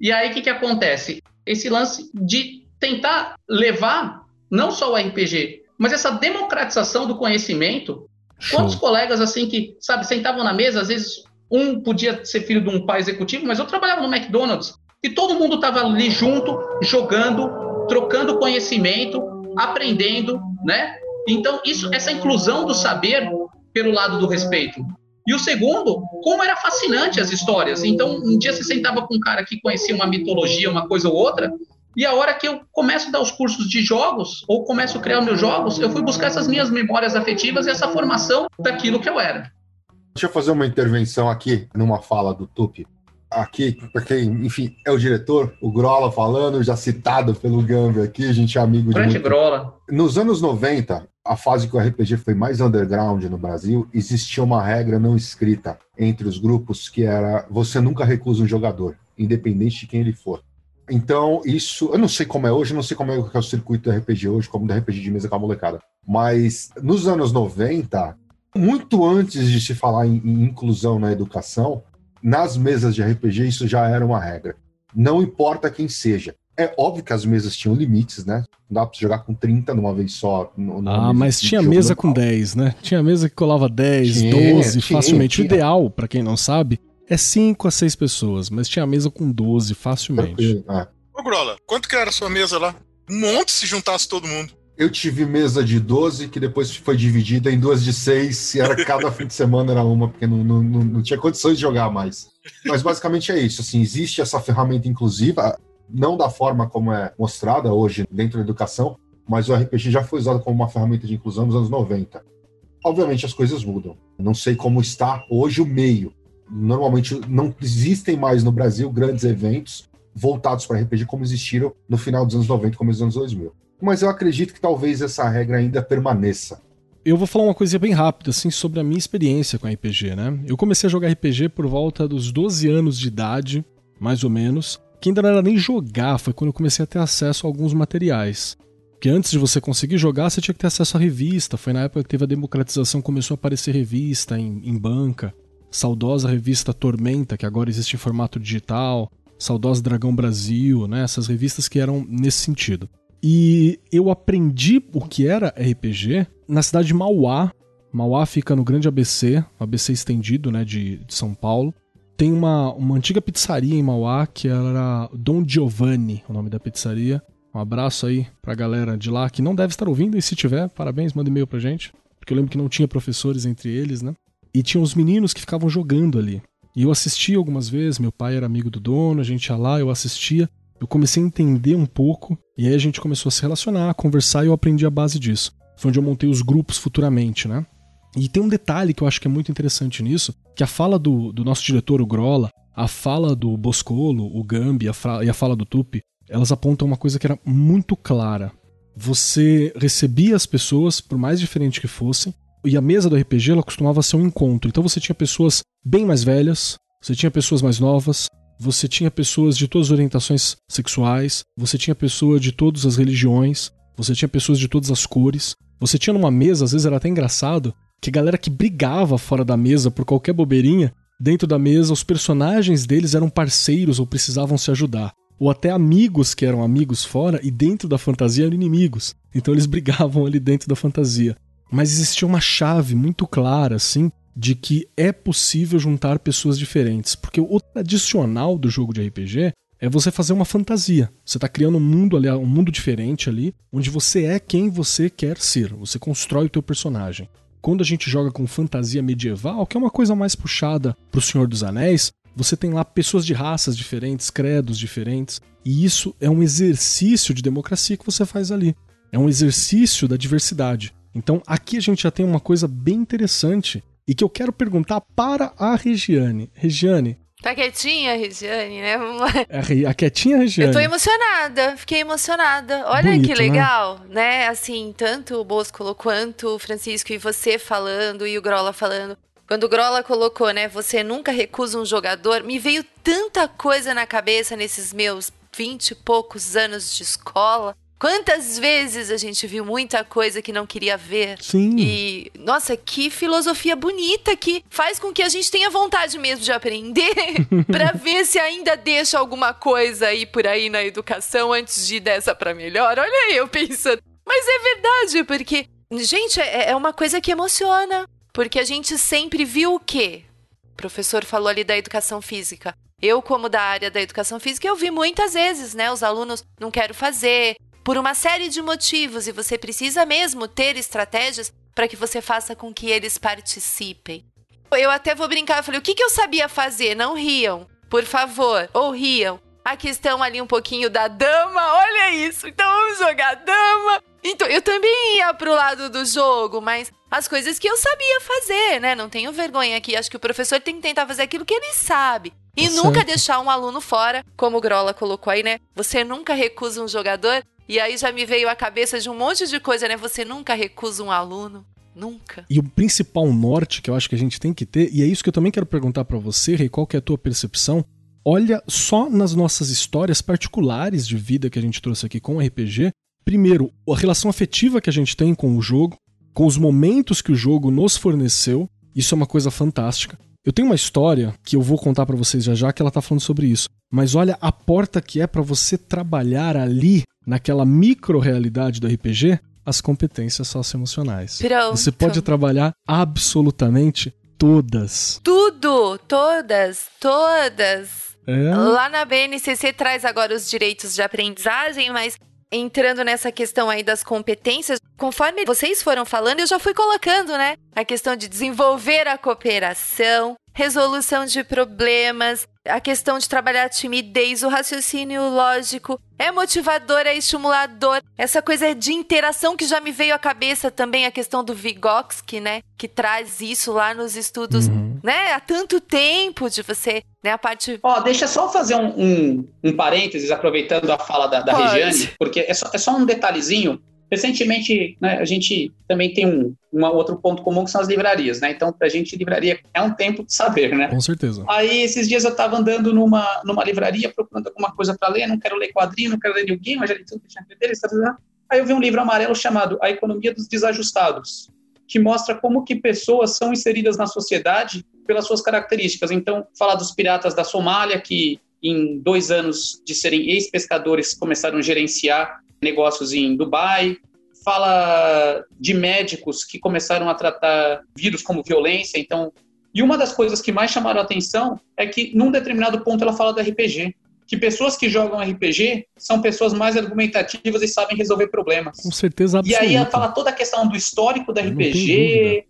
S4: E aí o que, que acontece? Esse lance de tentar levar não só o RPG, mas essa democratização do conhecimento. Show. Quantos colegas assim que, sabe, sentavam na mesa, às vezes um podia ser filho de um pai executivo, mas eu trabalhava no McDonald's e todo mundo estava ali junto, jogando, trocando conhecimento, aprendendo, né? Então, isso, essa inclusão do saber pelo lado do respeito. E o segundo, como era fascinante as histórias. Então, um dia você sentava com um cara que conhecia uma mitologia, uma coisa ou outra, e a hora que eu começo a dar os cursos de jogos, ou começo a criar meus jogos, eu fui buscar essas minhas memórias afetivas e essa formação daquilo que eu era.
S5: Deixa eu fazer uma intervenção aqui, numa fala do Tupi. Aqui, porque, enfim, é o diretor, o Grola falando, já citado pelo Gambi aqui, a gente é amigo
S4: Grande de muito... Grola.
S5: Nos anos 90, a fase que o RPG foi mais underground no Brasil, existia uma regra não escrita entre os grupos que era você nunca recusa um jogador, independente de quem ele for. Então, isso, eu não sei como é hoje, não sei como é o circuito do RPG hoje, como do RPG de mesa com a molecada. Mas nos anos 90, muito antes de se falar em, em inclusão na educação, nas mesas de RPG isso já era uma regra. Não importa quem seja. É óbvio que as mesas tinham limites, né? Não dá pra jogar com 30 numa vez só.
S1: Ah, mas tinha mesa com 10, né? Tinha mesa que colava 10, tinha, 12 tinha, facilmente. Tinha. O ideal, para quem não sabe, é 5 a 6 pessoas, mas tinha mesa com 12 facilmente.
S3: É. Ô, Grola, quanto que era a sua mesa lá? Um monte se juntasse todo mundo.
S5: Eu tive mesa de 12, que depois foi dividida em duas de 6, e era cada fim de semana era uma, porque não, não, não, tinha condições de jogar mais. Mas basicamente é isso, assim, existe essa ferramenta inclusiva, não da forma como é mostrada hoje dentro da educação, mas o RPG já foi usado como uma ferramenta de inclusão nos anos 90. Obviamente as coisas mudam. Não sei como está hoje o meio. Normalmente não existem mais no Brasil grandes eventos voltados para RPG como existiram no final dos anos 90, começo dos anos 2000 mas eu acredito que talvez essa regra ainda permaneça.
S1: Eu vou falar uma coisa bem rápida, assim, sobre a minha experiência com RPG, né? Eu comecei a jogar RPG por volta dos 12 anos de idade, mais ou menos, que ainda não era nem jogar, foi quando eu comecei a ter acesso a alguns materiais. Porque antes de você conseguir jogar, você tinha que ter acesso à revista. Foi na época que teve a democratização, começou a aparecer revista em, em banca. Saudosa revista Tormenta, que agora existe em formato digital. Saudosa Dragão Brasil, né? Essas revistas que eram nesse sentido. E eu aprendi o que era RPG na cidade de Mauá. Mauá fica no grande ABC, ABC estendido, né, de, de São Paulo. Tem uma, uma antiga pizzaria em Mauá que era Dom Giovanni, o nome da pizzaria. Um abraço aí pra galera de lá que não deve estar ouvindo, e se tiver, parabéns, manda e-mail pra gente. Porque eu lembro que não tinha professores entre eles, né? E tinha uns meninos que ficavam jogando ali. E eu assistia algumas vezes, meu pai era amigo do dono, a gente ia lá, eu assistia eu comecei a entender um pouco e aí a gente começou a se relacionar, a conversar e eu aprendi a base disso. Foi onde eu montei os grupos futuramente, né? E tem um detalhe que eu acho que é muito interessante nisso, que a fala do, do nosso diretor, o Grola, a fala do Boscolo, o Gambi a e a fala do Tupi, elas apontam uma coisa que era muito clara. Você recebia as pessoas, por mais diferente que fossem, e a mesa do RPG ela costumava ser um encontro. Então você tinha pessoas bem mais velhas, você tinha pessoas mais novas, você tinha pessoas de todas as orientações sexuais, você tinha pessoas de todas as religiões, você tinha pessoas de todas as cores. Você tinha numa mesa, às vezes era até engraçado, que galera que brigava fora da mesa por qualquer bobeirinha, dentro da mesa os personagens deles eram parceiros ou precisavam se ajudar. Ou até amigos que eram amigos fora e dentro da fantasia eram inimigos. Então eles brigavam ali dentro da fantasia. Mas existia uma chave muito clara, assim, de que é possível juntar pessoas diferentes. Porque o tradicional do jogo de RPG é você fazer uma fantasia. Você está criando um mundo ali, um mundo diferente ali, onde você é quem você quer ser. Você constrói o teu personagem. Quando a gente joga com fantasia medieval, que é uma coisa mais puxada para o Senhor dos Anéis, você tem lá pessoas de raças diferentes, credos diferentes, e isso é um exercício de democracia que você faz ali. É um exercício da diversidade. Então aqui a gente já tem uma coisa bem interessante e que eu quero perguntar para a Regiane. Regiane.
S2: Tá quietinha, Regiane, né? Vamos lá.
S1: A, a quietinha, Regiane.
S2: Eu tô emocionada, fiquei emocionada. Olha Bonito, que né? legal, né? né? Assim, tanto o Bosco quanto o Francisco e você falando e o Grola falando. Quando o Grola colocou, né? Você nunca recusa um jogador, me veio tanta coisa na cabeça nesses meus vinte e poucos anos de escola. Quantas vezes a gente viu muita coisa que não queria ver?
S1: Sim.
S2: E, nossa, que filosofia bonita que faz com que a gente tenha vontade mesmo de aprender para ver se ainda deixa alguma coisa aí por aí na educação antes de ir dessa para melhor. Olha aí, eu pensando. Mas é verdade, porque, gente, é, é uma coisa que emociona. Porque a gente sempre viu o quê? O professor falou ali da educação física. Eu, como da área da educação física, eu vi muitas vezes, né? Os alunos não quero fazer, por uma série de motivos e você precisa mesmo ter estratégias para que você faça com que eles participem. Eu até vou brincar, eu falei, o que, que eu sabia fazer? Não riam, por favor, ou riam. A questão ali um pouquinho da dama, olha isso, então vamos jogar dama. Então, eu também ia pro lado do jogo, mas as coisas que eu sabia fazer, né? Não tenho vergonha aqui. Acho que o professor tem que tentar fazer aquilo que ele sabe. E tá nunca deixar um aluno fora, como o Grola colocou aí, né? Você nunca recusa um jogador e aí já me veio a cabeça de um monte de coisa, né? Você nunca recusa um aluno. Nunca.
S1: E o principal norte que eu acho que a gente tem que ter, e é isso que eu também quero perguntar para você, Rei, qual que é a tua percepção? olha só nas nossas histórias particulares de vida que a gente trouxe aqui com o RPG. Primeiro, a relação afetiva que a gente tem com o jogo, com os momentos que o jogo nos forneceu. Isso é uma coisa fantástica. Eu tenho uma história que eu vou contar para vocês já já que ela tá falando sobre isso. Mas olha a porta que é para você trabalhar ali naquela micro-realidade do RPG, as competências socioemocionais.
S2: Pronto.
S1: Você pode trabalhar absolutamente todas.
S2: Tudo, todas, todas.
S1: É.
S2: Lá na BNCC traz agora os direitos de aprendizagem, mas entrando nessa questão aí das competências, conforme vocês foram falando, eu já fui colocando, né? A questão de desenvolver a cooperação, resolução de problemas, a questão de trabalhar a timidez, o raciocínio lógico, é motivador, é estimulador. Essa coisa de interação que já me veio à cabeça também, a questão do Vygotsky, né? Que traz isso lá nos estudos,
S1: Uhum.
S2: né? Há tanto tempo de você, né? A parte.
S4: Ó, deixa só fazer um, um, um parênteses, aproveitando a fala da, da. Regiane, porque é só, é só um detalhezinho. Recentemente, né, a gente também tem um, um outro ponto comum que são as livrarias, né? Então, pra gente, livraria é um tempo de saber, né?
S1: Com certeza.
S4: Aí, esses dias eu estava andando numa, numa livraria procurando alguma coisa para ler, não quero ler quadrinho, não quero ler New Game, mas já li tudo que tinha que ler tá, tá, tá. Aí eu vi um livro amarelo chamado A Economia dos Desajustados, que mostra como que pessoas são inseridas na sociedade pelas suas características. Então, fala dos piratas da Somália, que em dois anos de serem ex-pescadores começaram a gerenciar negócios em Dubai, fala de médicos que começaram a tratar vírus como violência, então e uma das coisas que mais chamaram a atenção é que, num determinado ponto, ela fala do RPG. Que pessoas que jogam RPG são pessoas mais argumentativas e sabem resolver problemas.
S1: Com certeza
S4: E
S1: absoluta.
S4: aí ela fala toda a questão do histórico do
S1: Eu
S4: RPG.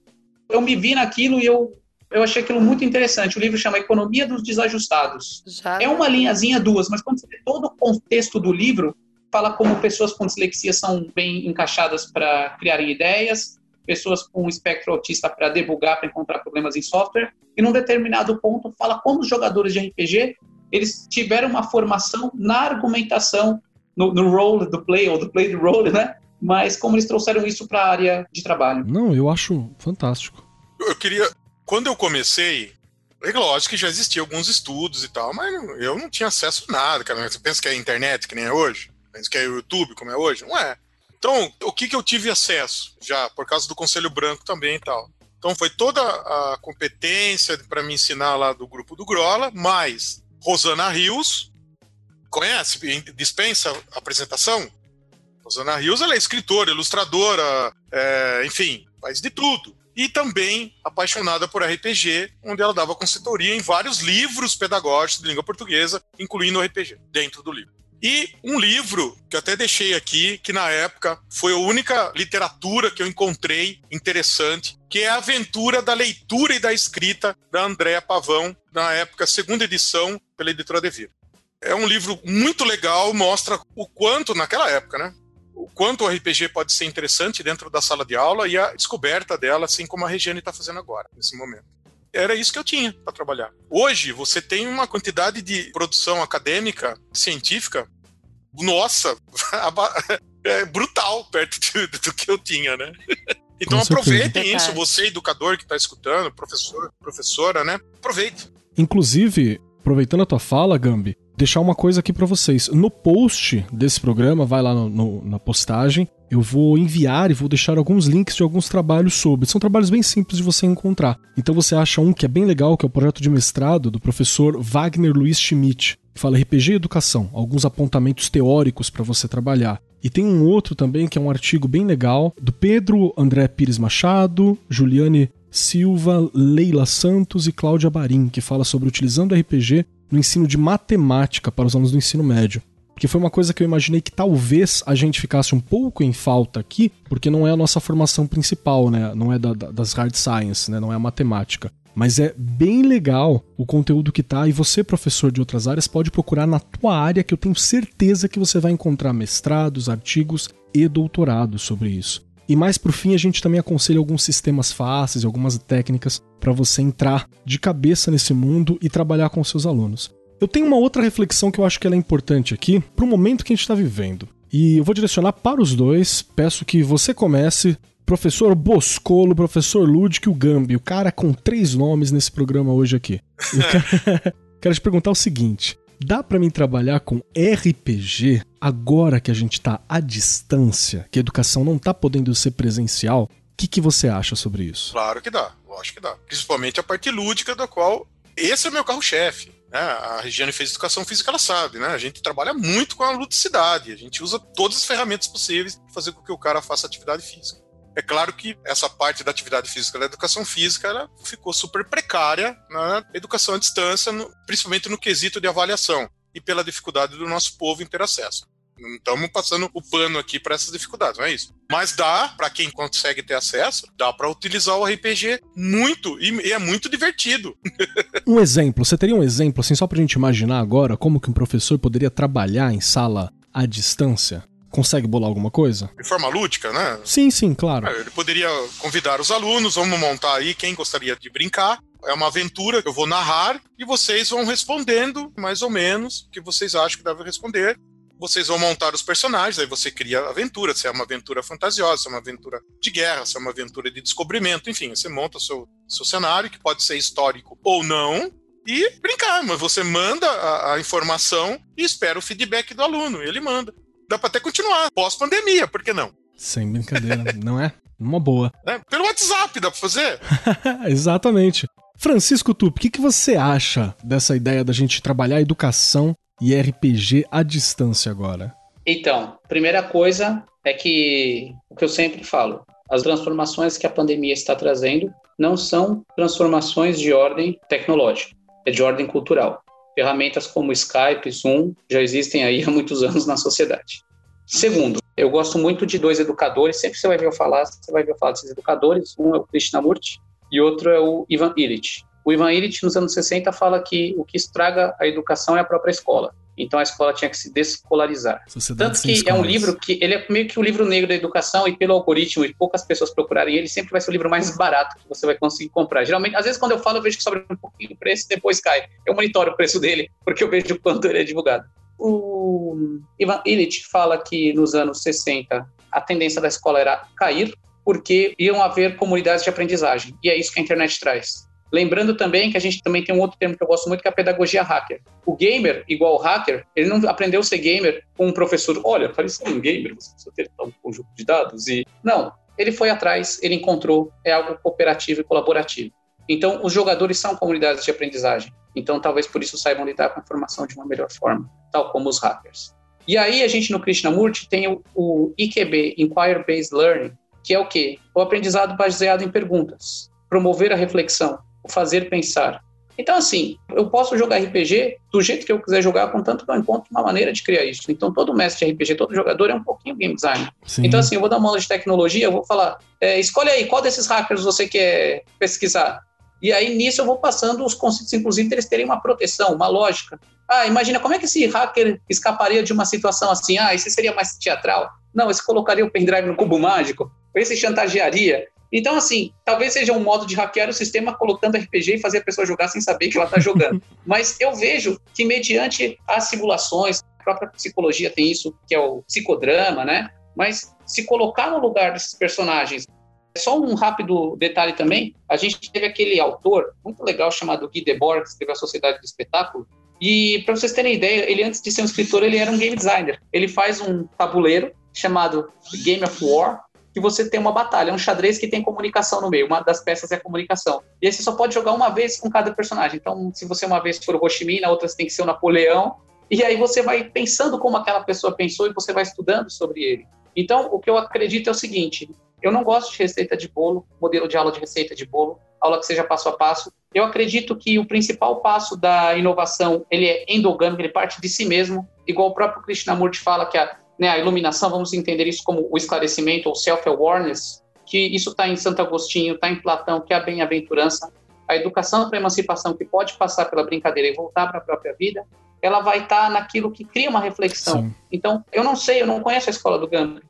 S4: Eu me vi naquilo e eu, eu achei aquilo muito interessante. O livro chama Economia dos Desajustados.
S2: Já
S4: É uma linhazinha, duas, mas quando você vê todo o contexto do livro, fala como pessoas com dislexia são bem encaixadas para criarem ideias, pessoas com espectro autista para debugar, para encontrar problemas em software, e num determinado ponto fala como os jogadores de RPG eles tiveram uma formação na argumentação, no, no role do play, ou do play do role, né? Mas como eles trouxeram isso para a área de trabalho.
S1: Não, eu acho fantástico.
S3: Eu queria. Quando eu comecei, é lógico que já existia alguns estudos e tal, mas eu não tinha acesso a nada, cara. Você pensa que é a internet, que nem é hoje? Pensa que é o YouTube, como é hoje? Não é. Então, o que, que eu tive acesso? Já, por causa do Conselho Branco também e tal. Então, foi toda a competência para me ensinar lá do grupo do Grola, mais Rosana Rios. Conhece? Dispensa a apresentação? Rosana Rios, ela é escritora, ilustradora, é, enfim, faz de tudo. E também apaixonada por RPG, onde ela dava consultoria em vários livros pedagógicos de língua portuguesa, incluindo o RPG, dentro do livro. E um livro que eu até deixei aqui, que na época foi a única literatura que eu encontrei interessante, que é a Aventura da Leitura e da Escrita, da Andréa Pavão, na época, segunda edição, pela editora Devir. É um livro muito legal, mostra o quanto, naquela época, né? o quanto o RPG pode ser interessante dentro da sala de aula e a descoberta dela, assim como a Regiane está fazendo agora, nesse momento. Era isso que eu tinha para trabalhar. Hoje, você tem uma quantidade de produção acadêmica, científica, nossa, é brutal perto de- do que eu tinha, né? Então
S1: Com
S3: aproveitem isso, você educador que está escutando, professor, professora, né? Aproveite.
S1: Inclusive, aproveitando a tua fala, Gambi, deixar uma coisa aqui pra vocês. No post desse programa, vai lá no- no- na postagem, eu vou enviar e vou deixar alguns links de alguns trabalhos sobre. São trabalhos bem simples de você encontrar. Então você acha um que é bem legal, que é o projeto de mestrado do professor Wagner Luiz Schmidt, fala RPG e educação, alguns apontamentos teóricos para você trabalhar. E tem um outro também que é um artigo bem legal do Pedro André Pires Machado, Juliane Silva, Leila Santos e Cláudia Barim, que fala sobre utilizando RPG no ensino de matemática para os alunos do ensino médio. Porque foi uma coisa que eu imaginei que talvez a gente ficasse um pouco em falta aqui, porque não é a nossa formação principal, né? Não é da- da- das hard science, né? Não é a matemática. Mas é bem legal o conteúdo que tá, e você, professor de outras áreas, pode procurar na tua área, que eu tenho certeza que você vai encontrar mestrados, artigos e doutorados sobre isso. E mais por fim, a gente também aconselha alguns sistemas fáceis, algumas técnicas para você entrar de cabeça nesse mundo e trabalhar com seus alunos. Eu tenho uma outra reflexão que eu acho que é importante aqui para o momento que a gente está vivendo. E eu vou direcionar para os dois. Peço que você comece, professor Boscolo, professor Ludwig e o Gambi, o cara com três nomes nesse programa hoje aqui. O cara, quero te perguntar o seguinte: dá para mim trabalhar com RPG agora que a gente tá à distância, que a educação não tá podendo ser presencial? O que, que você acha sobre isso?
S3: Claro que dá, lógico que dá. Principalmente a parte lúdica, da qual esse é meu carro-chefe. Né? A Regiane fez educação física, ela sabe, né? A gente trabalha muito com a ludicidade, a gente usa todas as ferramentas possíveis para fazer com que o cara faça atividade física. É claro que essa parte da atividade física da educação física ela ficou super precária na educação à distância, principalmente no quesito de avaliação e pela dificuldade do nosso povo em ter acesso. Não estamos passando o pano aqui para essas dificuldades, não é isso. Mas dá, para quem consegue ter acesso, dá para utilizar o RPG muito, e, e é muito divertido.
S1: um exemplo, você teria um exemplo, assim, só para a gente imaginar agora, como que um professor poderia trabalhar em sala à distância? Consegue bolar alguma coisa?
S3: De forma lúdica, né?
S1: Sim, sim, claro.
S3: É, ele poderia convidar os alunos, vamos montar aí quem gostaria de brincar. É uma aventura que eu vou narrar e vocês vão respondendo mais ou menos o que vocês acham que devem responder. Vocês vão montar os personagens, aí você cria a aventura, se é uma aventura fantasiosa, se é uma aventura de guerra, se é uma aventura de descobrimento, enfim, você monta o seu, seu cenário, que pode ser histórico ou não, e brincar, mas você manda a, a, informação e espera o feedback do aluno, e ele manda dá pra até continuar, pós-pandemia, por que não?
S1: Sem brincadeira, não é? Uma boa.
S3: É, pelo WhatsApp dá pra fazer?
S1: Exatamente. Francisco Tupi, o que, que você acha dessa ideia da gente trabalhar educação e RPG à distância agora?
S4: Então, primeira coisa é que o que eu sempre falo, as transformações que a pandemia está trazendo não são transformações de ordem tecnológica, é de ordem cultural. Ferramentas como Skype, Zoom já existem aí há muitos anos na sociedade. Segundo, eu gosto muito de dois educadores, sempre você vai ver eu falar, você vai ver eu falar desses educadores, um é o Krishnamurti e outro é o Ivan Illich. O Ivan Illich, nos anos 60, fala que o que estraga a educação é a própria escola. Então a escola tinha que se desescolarizar. Sociedade Tanto que é um livro que ele é meio que o livro negro da educação e pelo algoritmo e poucas pessoas procurarem ele, sempre vai ser o livro mais barato que você vai conseguir comprar. Geralmente, às vezes quando eu falo, eu vejo que sobra um pouquinho o preço, depois cai. Eu monitoro o preço dele porque eu vejo quanto ele é divulgado. O Ivan Illich fala que nos anos 60 a tendência da escola era cair porque iam haver comunidades de aprendizagem. E é isso que a internet traz. Lembrando também que a gente também tem um outro termo que eu gosto muito, que é a pedagogia hacker. O gamer, igual o hacker, ele não aprendeu a ser gamer com um professor. Olha, para ser um gamer, você precisa ter um conjunto de dados. E Não, ele foi atrás, ele encontrou, é algo cooperativo e colaborativo. Então, os jogadores são comunidades de aprendizagem. Então, talvez por isso saibam lidar com a informação de uma melhor forma, tal como os hackers. E aí, a gente no Krishnamurti tem o, o IQB, Inquire Based Learning, que é o quê? O aprendizado baseado em perguntas, promover a reflexão, o fazer pensar. Então, assim, eu posso jogar RPG do jeito que eu quiser jogar, contanto que eu encontro uma maneira de criar isso. Então, todo mestre de RPG, todo jogador é um pouquinho game designer. Sim. Então, assim, eu vou dar uma aula de tecnologia, eu vou falar, é, escolhe aí, qual desses hackers você quer pesquisar? E aí, nisso, eu vou passando os conceitos, inclusive, eles terem uma proteção, uma lógica. Ah, imagina como é que esse hacker escaparia de uma situação assim? Ah, esse seria mais teatral? Não, esse colocaria o pendrive no cubo mágico? Esse chantagearia? Então, assim, talvez seja um modo de hackear o sistema colocando RPG e fazer a pessoa jogar sem saber que ela está jogando. Mas eu vejo que, mediante as simulações, a própria psicologia tem isso, que é o psicodrama, né? Mas se colocar no lugar desses personagens. Só um rápido detalhe também: a gente teve aquele autor muito legal chamado Guy Debord, que escreveu A Sociedade do Espetáculo. E, para vocês terem ideia, ele antes de ser um escritor, ele era um game designer. Ele faz um tabuleiro chamado Game of War, que você tem uma batalha, é um xadrez que tem comunicação no meio, uma das peças é a comunicação. E aí você só pode jogar uma vez com cada personagem. Então, se você uma vez for o Ho Chi Minh, na outra você tem que ser o Napoleão, e aí você vai pensando como aquela pessoa pensou e você vai estudando sobre ele. Então, o que eu acredito é o seguinte: eu não gosto de receita de bolo, modelo de aula de receita de bolo, aula que seja passo a passo. Eu acredito que o principal passo da inovação ele é endogâmico, ele parte de si mesmo, igual o próprio Krishnamurti fala que a né, a iluminação, vamos entender isso como o esclarecimento ou self-awareness, que isso está em Santo Agostinho, está em Platão, que é a bem-aventurança. A educação para a emancipação, que pode passar pela brincadeira e voltar para a própria vida, ela vai estar tá naquilo que cria uma reflexão. Sim. Então, eu não sei, eu não conheço a escola do Gandhi.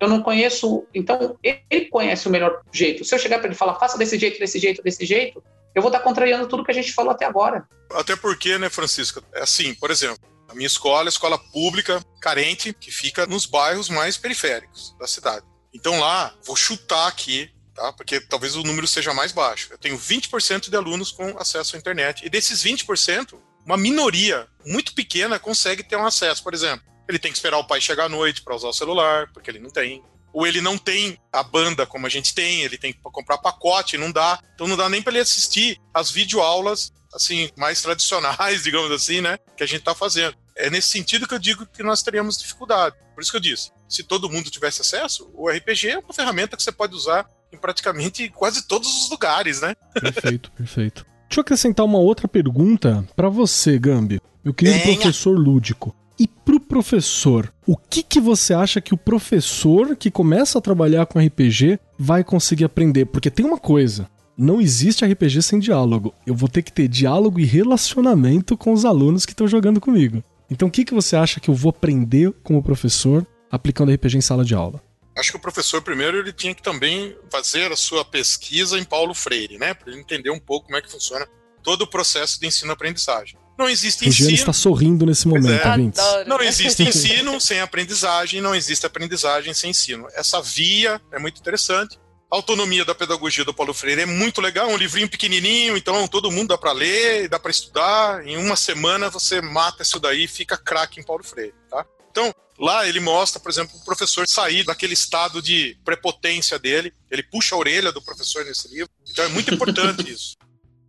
S4: Eu não conheço. Então, ele conhece o melhor jeito. Se eu chegar para ele e falar, faça desse jeito, desse jeito, desse jeito, eu vou estar tá contrariando tudo que a gente falou até agora.
S3: Até porque, né, Francisco? É assim, por exemplo, a minha escola é escola pública, carente, que fica nos bairros mais periféricos da cidade. Então lá, vou chutar aqui, tá? Porque talvez o número seja mais baixo. Eu tenho 20% de alunos com acesso à internet. E desses 20%, uma minoria muito pequena consegue ter um acesso. Por exemplo, ele tem que esperar o pai chegar à noite para usar o celular, porque ele não tem. Ou ele não tem a banda como a gente tem, ele tem que comprar pacote, não dá. Então não dá nem para ele assistir as videoaulas assim mais tradicionais, digamos assim, né, que a gente está fazendo. É nesse sentido que eu digo que nós teríamos dificuldade. Por isso que eu disse, se todo mundo tivesse acesso, o RPG é uma ferramenta que você pode usar em praticamente quase todos os lugares, né?
S1: Perfeito, perfeito. Deixa eu acrescentar uma outra pergunta para você, Gambi, meu querido Venha. professor lúdico. E pro professor, o que que você acha que o professor que começa a trabalhar com RPG vai conseguir aprender? Porque tem uma coisa, não existe RPG sem diálogo. Eu vou ter que ter diálogo e relacionamento com os alunos que estão jogando comigo. Então, o que, que você acha que eu vou aprender como professor aplicando RPG em sala de aula?
S3: Acho que o professor, primeiro, ele tinha que também fazer a sua pesquisa em Paulo Freire, né? Para ele entender um pouco como é que funciona todo o processo de ensino-aprendizagem. Não existe ensino.
S1: Regiane está sorrindo nesse momento, é.
S3: Não existe ensino sem aprendizagem, não existe aprendizagem sem ensino. Essa via é muito interessante. A autonomia da pedagogia do Paulo Freire é muito legal, é um livrinho pequenininho, então todo mundo dá para ler, dá para estudar. Em uma semana você mata isso daí e fica craque em Paulo Freire, tá? Então, lá ele mostra, por exemplo, o professor sair daquele estado de prepotência dele, ele puxa a orelha do professor nesse livro. Então é muito importante isso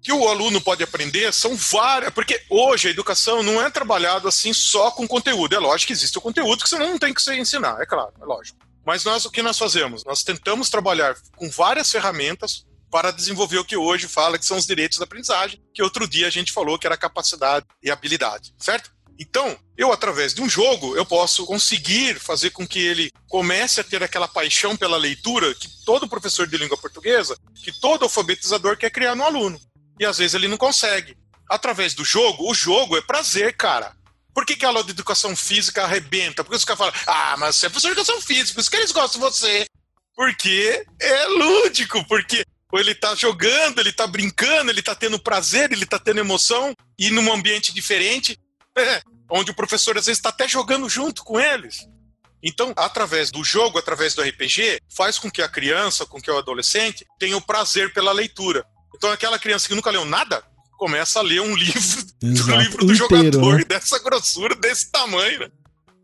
S3: que o aluno pode aprender são várias, porque hoje a educação não é trabalhado assim só com conteúdo. É lógico que existe o conteúdo que você não tem que ensinar, é claro, é lógico. Mas nós o que nós fazemos? Nós tentamos trabalhar com várias ferramentas para desenvolver o que hoje fala que são os direitos da aprendizagem, que outro dia a gente falou que era capacidade e habilidade, certo? Então, eu através de um jogo, eu posso conseguir fazer com que ele comece a ter aquela paixão pela leitura que todo professor de língua portuguesa, que todo alfabetizador quer criar no aluno e às vezes ele não consegue. Através do jogo, o jogo é prazer, cara. Por que, que a aula de educação física arrebenta? Porque os caras falam, ah, mas você é professor de educação física, por isso que eles gostam de você. Porque é lúdico, porque ele tá jogando, ele tá brincando, ele tá tendo prazer, ele tá tendo emoção, e num ambiente diferente, é, onde o professor às vezes está até jogando junto com eles. Então, através do jogo, através do RPG, faz com que a criança, com que o adolescente tenha o prazer pela leitura. Então aquela criança que nunca leu nada começa a ler um livro, Exato, um livro do inteiro, jogador né? dessa grossura, desse tamanho, né?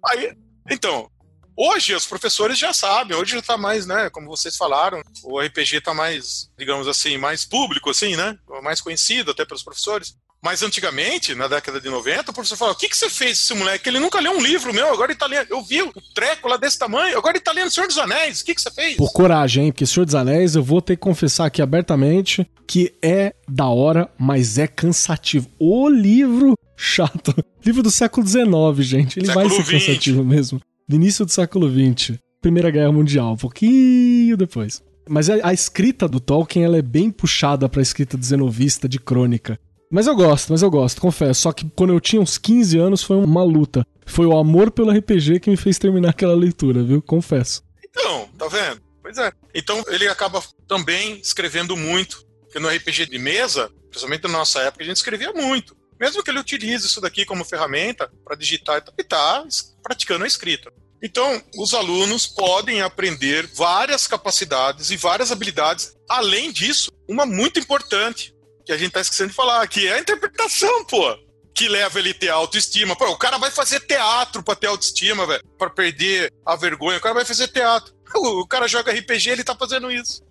S3: Aí, então, hoje os professores já sabem, hoje já tá mais, né, como vocês falaram, o RPG tá mais, digamos assim, mais público, assim, né? Mais conhecido até pelos professores. Mas antigamente, na década de 90, o professor falava: o que, que você fez esse moleque? Ele nunca leu um livro meu, agora ele tá lendo. Eu vi o treco lá desse tamanho, agora ele tá lendo Senhor dos Anéis. O que, que você fez?
S1: Por coragem, hein? Porque Senhor dos Anéis, eu vou ter que confessar aqui abertamente que é da hora, mas é cansativo. O livro chato. Livro do século XIX, gente. Ele século vai ser 20. cansativo mesmo. Do início do século XX. Primeira Guerra Mundial, um pouquinho depois. Mas a, a escrita do Tolkien ela é bem puxada para a escrita de zenovista, de crônica. Mas eu gosto, mas eu gosto, confesso. Só que quando eu tinha uns 15 anos foi uma luta. Foi o amor pelo RPG que me fez terminar aquela leitura, viu? Confesso.
S3: Então, tá vendo? Pois é. Então ele acaba também escrevendo muito. Porque no RPG de mesa, principalmente na nossa época, a gente escrevia muito. Mesmo que ele utilize isso daqui como ferramenta para digitar e tá praticando a escrita. Então, os alunos podem aprender várias capacidades e várias habilidades. Além disso, uma muito importante, que a gente tá esquecendo de falar, que é a interpretação, pô. Que leva ele a ter autoestima. Pô, o cara vai fazer teatro pra ter autoestima, velho. Pra perder a vergonha. O cara vai fazer teatro. O cara joga RPG, ele tá fazendo isso.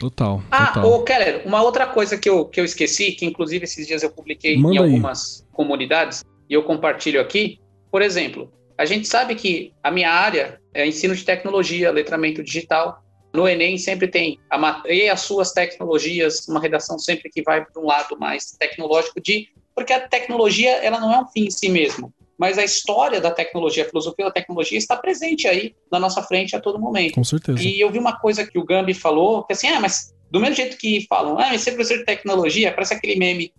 S1: Total.
S4: Ah,
S1: total.
S4: ô Keller, uma outra coisa que eu, que eu esqueci, que inclusive esses dias eu publiquei Manda em algumas aí. comunidades, e eu compartilho aqui. Por exemplo, a gente sabe que a minha área é ensino de tecnologia, letramento digital, no Enem sempre tem a, e as suas tecnologias, uma redação sempre que vai para um lado mais tecnológico de porque a tecnologia ela não é um fim em si mesmo, mas a história da tecnologia, a filosofia da tecnologia está presente aí na nossa frente a todo momento.
S1: Com certeza.
S4: E eu vi uma coisa que o Gambi falou, que assim, ah, mas do mesmo jeito que falam, ah, mas ser professor de tecnologia, parece aquele meme.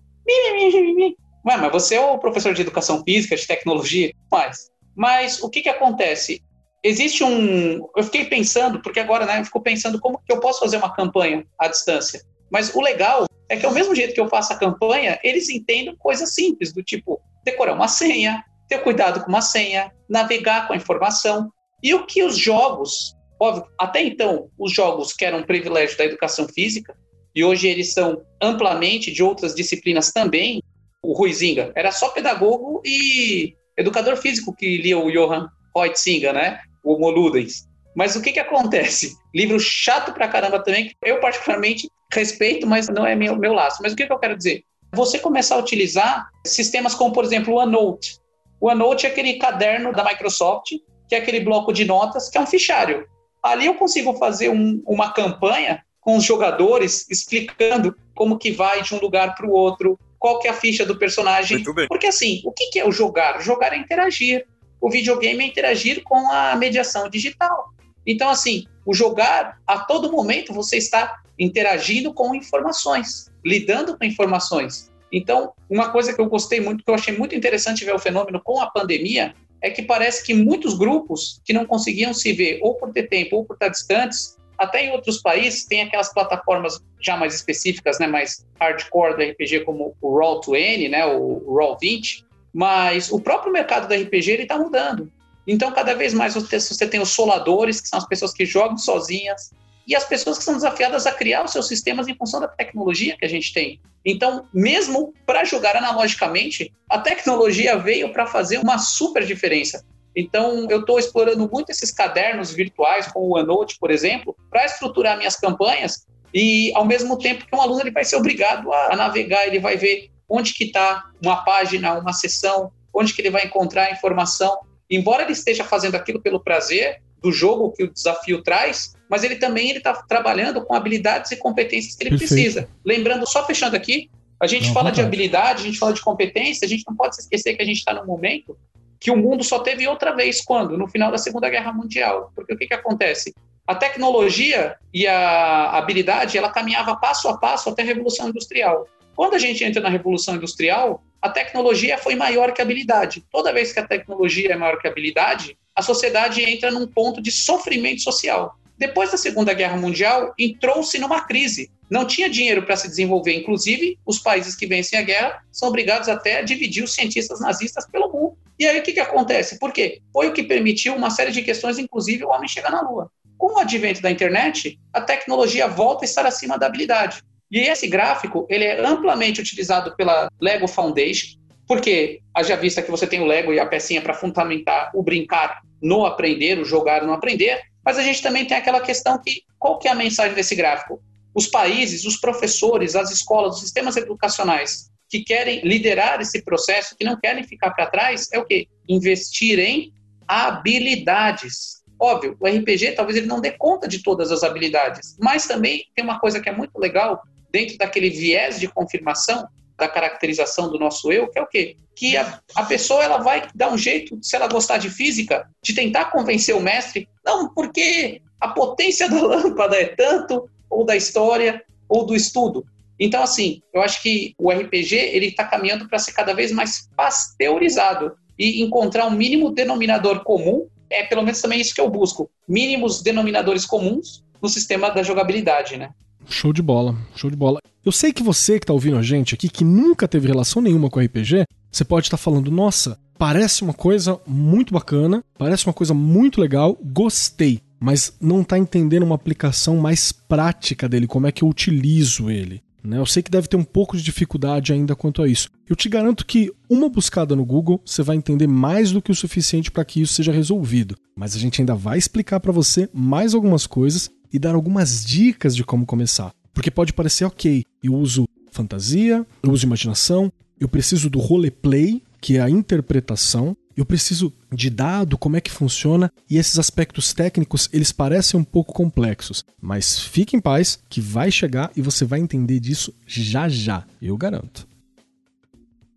S4: Ué, mas você é o professor de educação física, de tecnologia, mais. Mas o que que acontece? Existe um. Eu fiquei pensando, porque agora, né, eu fico pensando como que eu posso fazer uma campanha à distância. Mas o legal é que, ao mesmo jeito que eu faço a campanha, eles entendem coisas simples, do tipo decorar uma senha, ter cuidado com uma senha, navegar com a informação. E o que os jogos, óbvio, até então, os jogos que eram um privilégio da educação física, e hoje eles são amplamente de outras disciplinas também, o Ruizinga. Era só pedagogo e educador físico que lia o Johann Reutzinger, né? O Homo Ludens. Mas o que que acontece? Livro chato pra caramba também, que eu particularmente respeito, mas não é meu, meu laço. Mas o que, que eu quero dizer? Você começar a utilizar sistemas como, por exemplo, o OneNote. O OneNote é aquele caderno da Microsoft, que é aquele bloco de notas, que é um fichário. Ali eu consigo fazer um, uma campanha com os jogadores explicando como que vai de um lugar para o outro, qual que é a ficha do personagem. Porque assim, o que, que é o jogar? Jogar é interagir. O videogame é interagir com a mediação digital. Então, assim, o jogar, a todo momento, você está interagindo com informações, lidando com informações. Então, uma coisa que eu gostei muito, que eu achei muito interessante ver o fenômeno com a pandemia, é que parece que muitos grupos que não conseguiam se ver, ou por ter tempo, ou por estar distantes, até em outros países tem aquelas plataformas já mais específicas, né, mais hardcore do RPG, como o Roll20, né, o Roll20, mas o próprio mercado do RPG ele está mudando. Então, cada vez mais você tem os soladores, que são as pessoas que jogam sozinhas, e as pessoas que são desafiadas a criar os seus sistemas em função da tecnologia que a gente tem. Então, mesmo para jogar analogicamente, a tecnologia veio para fazer uma super diferença. Então, eu estou explorando muito esses cadernos virtuais, como o OneNote, por exemplo, para estruturar minhas campanhas e, ao mesmo tempo que um aluno ele vai ser obrigado a, a navegar, ele vai ver onde que está uma página, uma sessão, onde que ele vai encontrar a informação. Embora ele esteja fazendo aquilo pelo prazer do jogo que o desafio traz, mas ele também está trabalhando com habilidades e competências que ele Perfeito. precisa. Lembrando, só fechando aqui, a gente não, fala de habilidade, a gente fala de competência, a gente não pode se esquecer que a gente está num momento que o mundo só teve outra vez quando? No final da Segunda Guerra Mundial. Porque o que, que acontece? A tecnologia e a habilidade, ela caminhava passo a passo até a Revolução Industrial. Quando a gente entra na Revolução Industrial, a tecnologia foi maior que a habilidade. Toda vez que a tecnologia é maior que a habilidade, a sociedade entra num ponto de sofrimento social. Depois da Segunda Guerra Mundial, entrou-se numa crise. Não tinha dinheiro para se desenvolver. Inclusive, os países que vencem a guerra são obrigados até a dividir os cientistas nazistas pelo mundo. E aí o que, que acontece? Por quê? Foi o que permitiu uma série de questões, inclusive o homem chegar na Lua. Com o advento da internet, a tecnologia volta a estar acima da habilidade. E esse gráfico ele é amplamente utilizado pela Lego Foundation, porque haja vista que você tem o Lego e a pecinha para fundamentar o brincar no aprender, o jogar no aprender, mas a gente também tem aquela questão que qual que é a mensagem desse gráfico? Os países, os professores, as escolas, os sistemas educacionais que querem liderar esse processo, que não querem ficar para trás, é o quê? Investir em habilidades. Óbvio, o RPG talvez ele não dê conta de todas as habilidades, mas também tem uma coisa que é muito legal, dentro daquele viés de confirmação da caracterização do nosso eu, que é o quê? Que a, a pessoa ela vai dar um jeito, se ela gostar de física, de tentar convencer o mestre, não, porque a potência da lâmpada é tanto, ou da história, ou do estudo. Então, assim, eu acho que o RPG ele está caminhando para ser cada vez mais pasteurizado e encontrar um mínimo denominador comum. É pelo menos também isso que eu busco: mínimos denominadores comuns no sistema da jogabilidade, né?
S1: Show de bola, show de bola. Eu sei que você que está ouvindo a gente aqui, que nunca teve relação nenhuma com RPG, você pode estar tá falando, nossa, parece uma coisa muito bacana, parece uma coisa muito legal, gostei, mas não está entendendo uma aplicação mais prática dele, como é que eu utilizo ele. Né? Eu sei que deve ter um pouco de dificuldade ainda quanto a isso. Eu te garanto que uma buscada no Google você vai entender mais do que o suficiente para que isso seja resolvido. Mas a gente ainda vai explicar para você mais algumas coisas e dar algumas dicas de como começar. Porque pode parecer ok, eu uso fantasia, eu uso imaginação, eu preciso do roleplay, que é a interpretação, eu preciso de dado, como é que funciona, e esses aspectos técnicos, eles parecem um pouco complexos, mas fique em paz que vai chegar e você vai entender disso já já, eu garanto.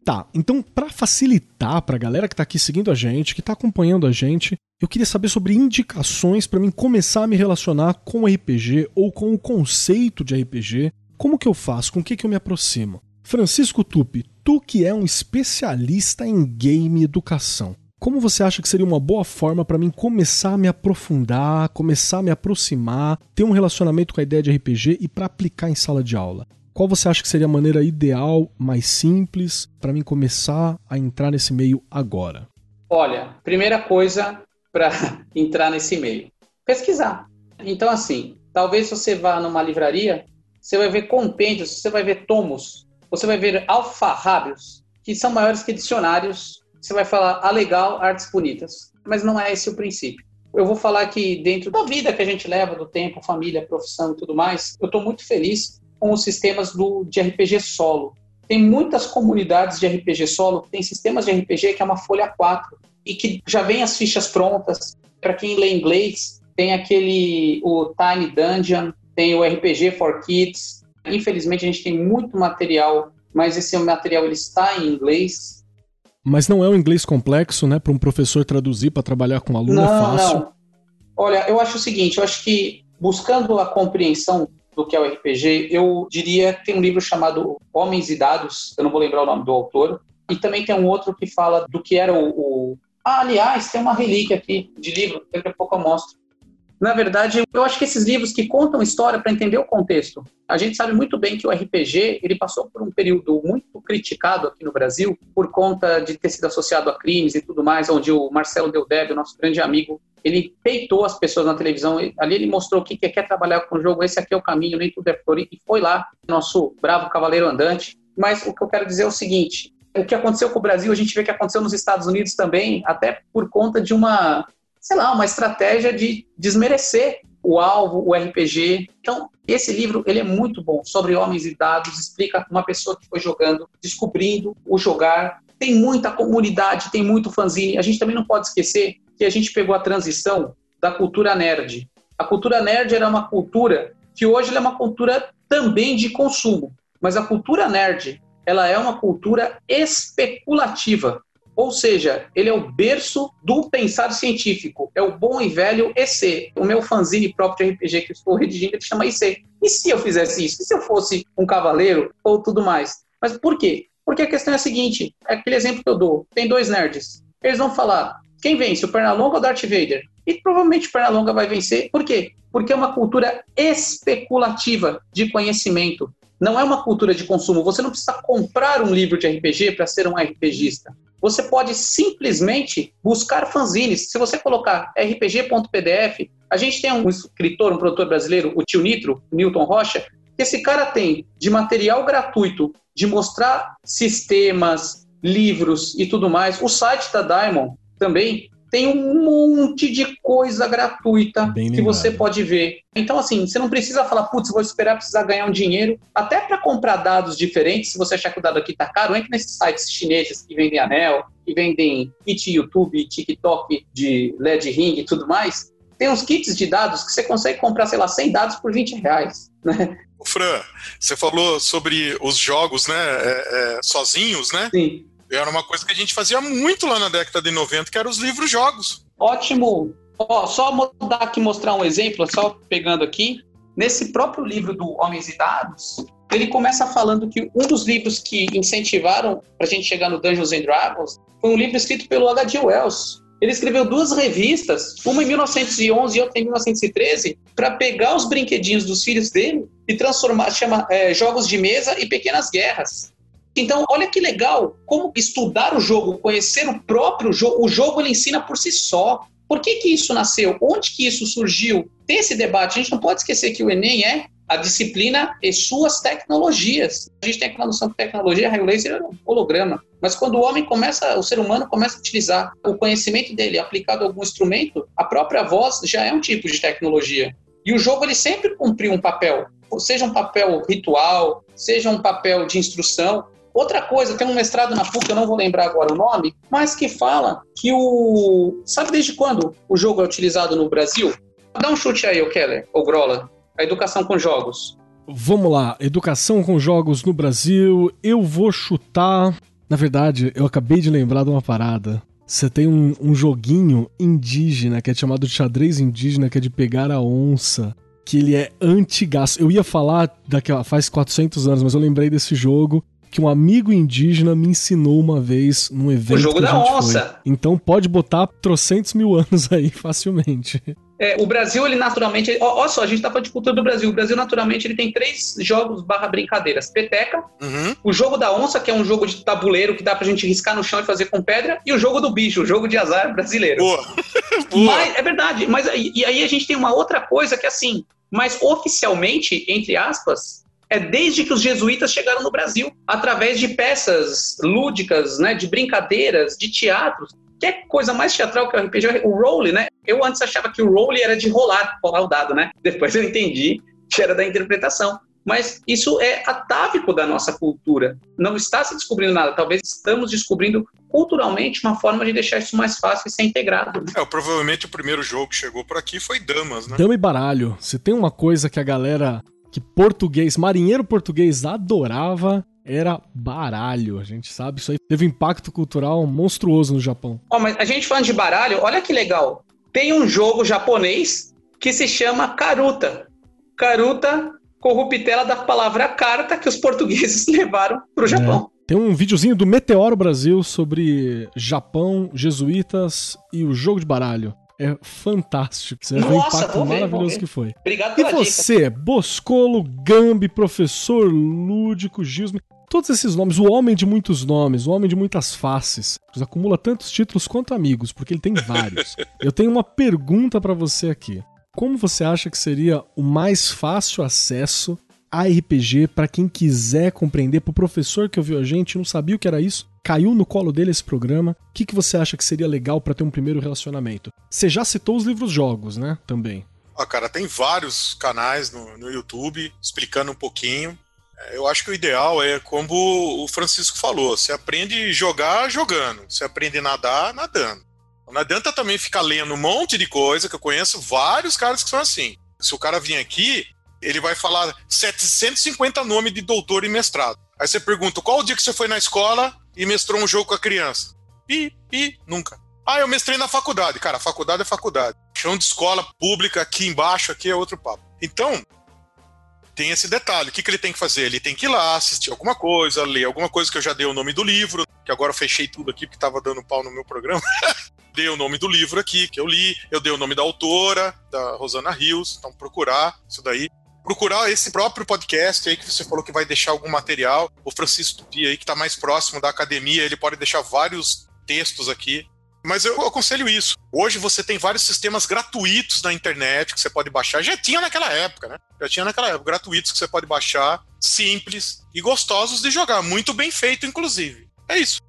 S1: Tá, então para facilitar para a galera que está aqui seguindo a gente, que está acompanhando a gente, eu queria saber sobre indicações para mim começar a me relacionar com RPG ou com o conceito de RPG. Como que eu faço? Com o que, que eu me aproximo? Francisco Tupi, tu que é um especialista em game educação, como você acha que seria uma boa forma para mim começar a me aprofundar, começar a me aproximar, ter um relacionamento com a ideia de RPG e para aplicar em sala de aula? Qual você acha que seria a maneira ideal, mais simples, para mim começar a entrar nesse meio agora?
S4: Olha, primeira coisa, para entrar nesse meio? Pesquisar. Então, assim, talvez você vá numa livraria, você vai ver compêndios, você vai ver tomos, você vai ver alfarrábios que são maiores que dicionários. Você vai falar a legal, artes bonitas. Mas não é esse o princípio. Eu vou falar que dentro da vida que a gente leva, do tempo, família, profissão e tudo mais, eu estou muito feliz com os sistemas do, de RPG solo. Tem muitas comunidades de RPG solo que tem sistemas de RPG que é uma folha 4 e que já vem as fichas prontas. Para quem lê inglês, tem aquele o Tiny Dungeon, tem o RPG for Kids. Infelizmente a gente tem muito material, mas esse material ele está em inglês.
S1: Mas não é um inglês complexo, né, para um professor traduzir para trabalhar com um aluno é não, é fácil. Não.
S4: Olha, eu acho o seguinte, eu acho que buscando a compreensão do que é o RPG, eu diria tem um livro chamado Homens e Dados, eu não vou lembrar o nome do autor, e também tem um outro que fala do que era o, o... Ah, aliás, tem uma relíquia aqui de livro, daqui a pouco eu mostro. Na verdade, eu acho que esses livros que contam história para entender o contexto. A gente sabe muito bem que o RPG ele passou por um período muito criticado aqui no Brasil por conta de ter sido associado a crimes e tudo mais, onde o Marcelo Deldeb, nosso grande amigo, ele peitou as pessoas na televisão. Ali ele mostrou que quer trabalhar com o jogo, esse aqui é o caminho, nem tudo é flor. E foi lá, nosso bravo cavaleiro andante. Mas o que eu quero dizer é o seguinte: o que aconteceu com o Brasil, a gente vê que aconteceu nos Estados Unidos também, até por conta de uma sei lá, uma estratégia de desmerecer o alvo, o RPG. Então, esse livro ele é muito bom sobre homens e dados, explica uma pessoa que foi jogando, descobrindo o jogar. Tem muita comunidade, tem muito fanzine. A gente também não pode esquecer que a gente pegou a transição da cultura nerd. A cultura nerd era uma cultura que hoje é uma cultura também de consumo, mas a cultura nerd ela é uma cultura especulativa. Ou seja, ele é o berço do pensar científico. É o bom e velho EC. O meu fanzine próprio de RPG que estou redigindo, ele chama IC. E se eu fizesse isso? E se eu fosse um cavaleiro ou tudo mais? Mas por quê? Porque a questão é a seguinte: é aquele exemplo que eu dou. Tem dois nerds. Eles vão falar: quem vence, o Pernalonga ou Darth Vader? E provavelmente o Pernalonga vai vencer. Por quê? Porque é uma cultura especulativa de conhecimento. Não é uma cultura de consumo. Você não precisa comprar um livro de RPG para ser um RPGista. Você pode simplesmente buscar fanzines. Se você colocar rpg.pdf, a gente tem um escritor, um produtor brasileiro, o tio Nitro, Newton Rocha, que esse cara tem de material gratuito, de mostrar sistemas, livros e tudo mais. O site da Diamond também tem um monte de coisa gratuita Bem que você pode ver. Então, assim, você não precisa falar, putz, vou esperar precisar ganhar um dinheiro. Até para comprar dados diferentes, se você achar que o dado aqui tá caro, entre nesses sites chineses que vendem anel, que vendem kit YouTube, TikTok de LED ring e tudo mais. Tem uns kits de dados que você consegue comprar, sei lá, 100 dados por 20 reais. Né?
S3: Fran, você falou sobre os jogos, né, é, é, sozinhos, né?
S4: Sim.
S3: Era uma coisa que a gente fazia muito lá na década de 90, que eram os livros-jogos.
S4: Ótimo! Ó, só mudar aqui, mostrar um exemplo, só pegando aqui. Nesse próprio livro do Homens e Dados, ele começa falando que um dos livros que incentivaram para a gente chegar no Dungeons and Dragons foi um livro escrito pelo H.G. Wells. Ele escreveu duas revistas, uma em 1911 e outra em 1913, para pegar os brinquedinhos dos filhos dele e transformar, chama é, jogos de mesa e pequenas guerras. Então, olha que legal, como estudar o jogo, conhecer o próprio jogo, o jogo ele ensina por si só. Por que, que isso nasceu? Onde que isso surgiu? Tem esse debate. A gente não pode esquecer que o Enem é a disciplina e suas tecnologias. A gente tem aquela noção que tecnologia, raio laser é um holograma. Mas quando o homem começa, o ser humano começa a utilizar o conhecimento dele aplicado a algum instrumento, a própria voz já é um tipo de tecnologia. E o jogo ele sempre cumpriu um papel, seja um papel ritual, seja um papel de instrução, Outra coisa, tem um mestrado na PUC, eu não vou lembrar agora o nome, mas que fala que o. Sabe desde quando o jogo é utilizado no Brasil? Dá um chute aí, o Keller, ou Grola. A educação com jogos.
S1: Vamos lá, educação com jogos no Brasil. Eu vou chutar. Na verdade, eu acabei de lembrar de uma parada. Você tem um, um joguinho indígena que é chamado de xadrez indígena, que é de pegar a onça que ele é antigaço. Eu ia falar daquela faz 400 anos, mas eu lembrei desse jogo que um amigo indígena me ensinou uma vez num evento. O
S4: jogo da onça. Foi.
S1: Então pode botar trocentos mil anos aí facilmente.
S4: É, o Brasil, ele naturalmente. Olha só, a gente tá falando de cultura do Brasil. O Brasil, naturalmente, ele tem três jogos barra brincadeiras: Peteca, uhum. o jogo da onça, que é um jogo de tabuleiro que dá pra gente riscar no chão e fazer com pedra, e o jogo do bicho, o jogo de azar brasileiro.
S3: Boa. Boa.
S4: Mas, é verdade, mas e aí a gente tem uma outra coisa que é assim, mas oficialmente, entre aspas, é desde que os jesuítas chegaram no Brasil, através de peças lúdicas, né, de brincadeiras, de teatros. Que é coisa mais teatral que o RPG, o role, né? Eu antes achava que o role era de rolar, rolar o dado, né? Depois eu entendi que era da interpretação. Mas isso é atávico da nossa cultura. Não está se descobrindo nada. Talvez estamos descobrindo culturalmente uma forma de deixar isso mais fácil e ser integrado.
S3: É, provavelmente o primeiro jogo que chegou por aqui foi Damas, né?
S1: Dama e baralho. Se tem uma coisa que a galera que português, marinheiro português adorava, era baralho. A gente sabe, isso aí teve impacto cultural monstruoso no Japão.
S4: Oh, mas a gente falando de baralho, olha que legal. Tem um jogo japonês que se chama Karuta. Karuta, corruptela da palavra carta que os portugueses levaram para o é. Japão.
S1: Tem um videozinho do Meteoro Brasil sobre Japão, jesuítas e o jogo de baralho. É fantástico. Você vê o impacto maravilhoso que foi.
S4: Obrigado
S1: pela E você, dica. Boscolo, Gambi, Professor Lúdico, Gilsme, todos esses nomes, o homem de muitos nomes, o homem de muitas faces, acumula tantos títulos quanto amigos, porque ele tem vários. Eu tenho uma pergunta para você aqui. Como você acha que seria o mais fácil acesso a RPG para quem quiser compreender, para o professor que ouviu a gente, não sabia o que era isso, caiu no colo dele esse programa, o que, que você acha que seria legal para ter um primeiro relacionamento? Você já citou os livros jogos, né? Também.
S3: Ah, cara, tem vários canais no, no YouTube explicando um pouquinho. É, eu acho que o ideal é como o Francisco falou: você aprende jogar jogando, você aprende nadar nadando. Não adianta também ficar lendo um monte de coisa, que eu conheço vários caras que são assim. Se o cara vir aqui, ele vai falar 750 nomes de doutor e mestrado. Aí você pergunta, qual o dia que você foi na escola e mestrou um jogo com a criança? Pi, pi, nunca. Ah, eu mestrei na faculdade. Cara, faculdade é faculdade. Chão de escola pública aqui embaixo, aqui é outro papo. Então, tem esse detalhe. O que, que ele tem que fazer? Ele tem que ir lá, assistir alguma coisa, ler alguma coisa que eu já dei o nome do livro, que agora eu fechei tudo aqui porque tava dando pau no meu programa. dei o nome do livro aqui, que eu li, eu dei o nome da autora, da Rosana Rios, então procurar isso daí procurar esse próprio podcast aí que você falou que vai deixar algum material. O Francisco Tupi aí, que está mais próximo da academia, ele pode deixar vários textos aqui. Mas eu aconselho isso. Hoje você tem vários sistemas gratuitos na internet que você pode baixar. Já tinha naquela época, né? Já tinha naquela época, gratuitos que você pode baixar, simples e gostosos de jogar. Muito bem feito, inclusive. É isso.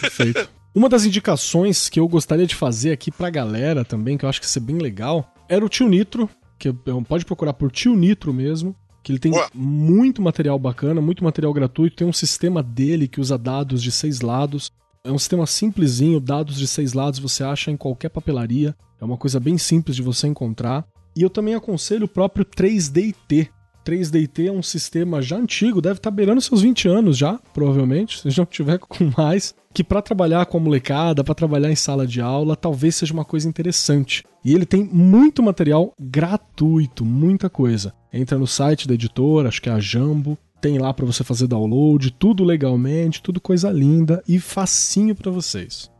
S1: Perfeito. Uma das indicações que eu gostaria de fazer aqui pra galera também, que eu acho que ia ser bem legal, era o Tio Nitro, que pode procurar por Tio Nitro mesmo, que ele tem muito material bacana, muito material gratuito, tem um sistema dele que usa dados de seis lados. É um sistema simplesinho, dados de seis lados você acha em qualquer papelaria. É uma coisa bem simples de você encontrar. E eu também aconselho o próprio 3DT. 3DT é um sistema já antigo, deve estar tá beirando seus 20 anos já, provavelmente, se não tiver com mais que para trabalhar com a molecada, para trabalhar em sala de aula, talvez seja uma coisa interessante. E ele tem muito material gratuito, muita coisa. Entra no site da editora, acho que é a Jambo, tem lá para você fazer download, tudo legalmente, tudo coisa linda e facinho para vocês.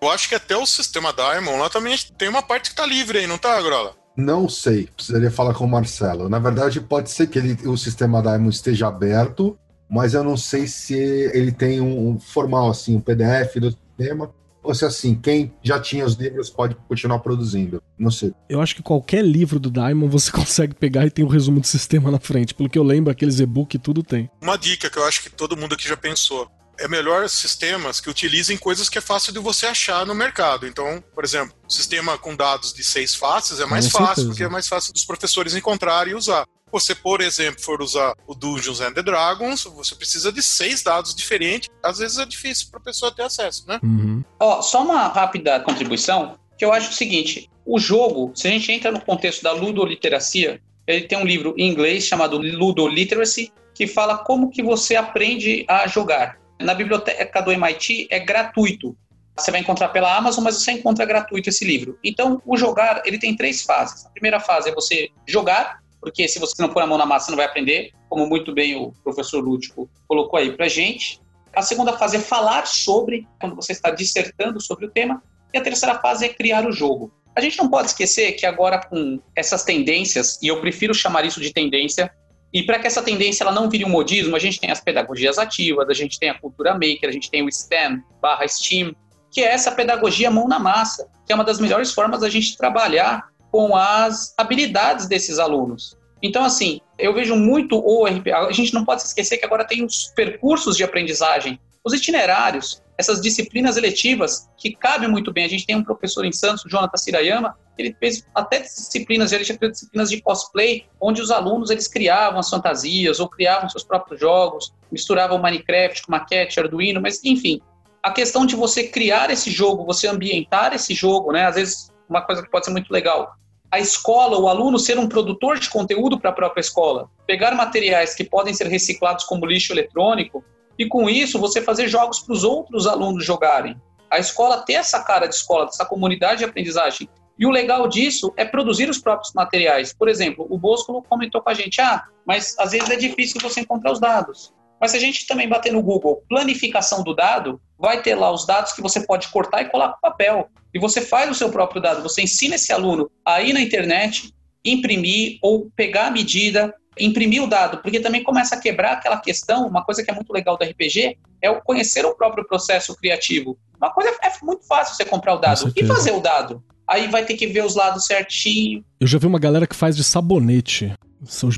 S3: Eu acho que até o sistema Diamond lá também tem uma parte que tá livre aí, não tá, Grola?
S5: Não sei, precisaria falar com o Marcelo. Na verdade, pode ser que ele, o sistema Diamond esteja aberto, mas eu não sei se ele tem um, um formal, assim, um PDF do tema, ou se assim, quem já tinha os livros pode continuar produzindo. Não sei.
S1: Eu acho que qualquer livro do Diamond você consegue pegar e tem o um resumo do sistema na frente. Pelo que eu lembro, aqueles e-book tudo tem.
S3: Uma dica que eu acho que todo mundo aqui já pensou. É melhor sistemas que utilizem coisas que é fácil de você achar no mercado. Então, por exemplo, sistema com dados de seis faces é mais com fácil, certeza. porque é mais fácil dos professores encontrarem e usar você, por exemplo, for usar o Dungeons and Dragons, você precisa de seis dados diferentes. Às vezes é difícil para a pessoa ter acesso, né?
S4: Uhum. Ó, só uma rápida contribuição, que eu acho o seguinte: o jogo, se a gente entra no contexto da ludoliteracia, ele tem um livro em inglês chamado Ludoliteracy, que fala como que você aprende a jogar. Na biblioteca do MIT é gratuito. Você vai encontrar pela Amazon, mas você encontra gratuito esse livro. Então, o jogar, ele tem três fases. A primeira fase é você jogar, porque se você não pôr a mão na massa, você não vai aprender, como muito bem o professor Lúdico colocou aí para gente. A segunda fase é falar sobre, quando você está dissertando sobre o tema. E a terceira fase é criar o jogo. A gente não pode esquecer que agora com essas tendências, e eu prefiro chamar isso de tendência, e para que essa tendência ela não vire um modismo, a gente tem as pedagogias ativas, a gente tem a cultura maker, a gente tem o STEM barra STEAM, que é essa pedagogia mão na massa, que é uma das melhores formas da gente trabalhar com as habilidades desses alunos. Então, assim, eu vejo muito o RP. A gente não pode esquecer que agora tem os percursos de aprendizagem, os itinerários, essas disciplinas eletivas que cabem muito bem. A gente tem um professor em Santos, Jonathan Sirayama, ele fez até disciplinas, ele tinha disciplinas de cosplay, onde os alunos eles criavam as fantasias ou criavam seus próprios jogos, misturavam Minecraft com maquete, Arduino, mas enfim, a questão de você criar esse jogo, você ambientar esse jogo, né? Às vezes uma coisa que pode ser muito legal. A escola, o aluno ser um produtor de conteúdo para a própria escola, pegar materiais que podem ser reciclados como lixo eletrônico e com isso você fazer jogos para os outros alunos jogarem. A escola ter essa cara de escola, essa comunidade de aprendizagem. E o legal disso é produzir os próprios materiais. Por exemplo, o Bosco comentou com a gente: ah, mas às vezes é difícil você encontrar os dados. Mas se a gente também bater no Google planificação do dado, vai ter lá os dados que você pode cortar e colar com papel. E você faz o seu próprio dado. Você ensina esse aluno a ir na internet, imprimir ou pegar a medida, imprimir o dado, porque também começa a quebrar aquela questão, uma coisa que é muito legal do RPG, é o conhecer o próprio processo criativo. Uma coisa é muito fácil você comprar o dado e fazer o dado. Aí vai ter que ver os lados certinho.
S1: Eu já vi uma galera que faz de sabonete.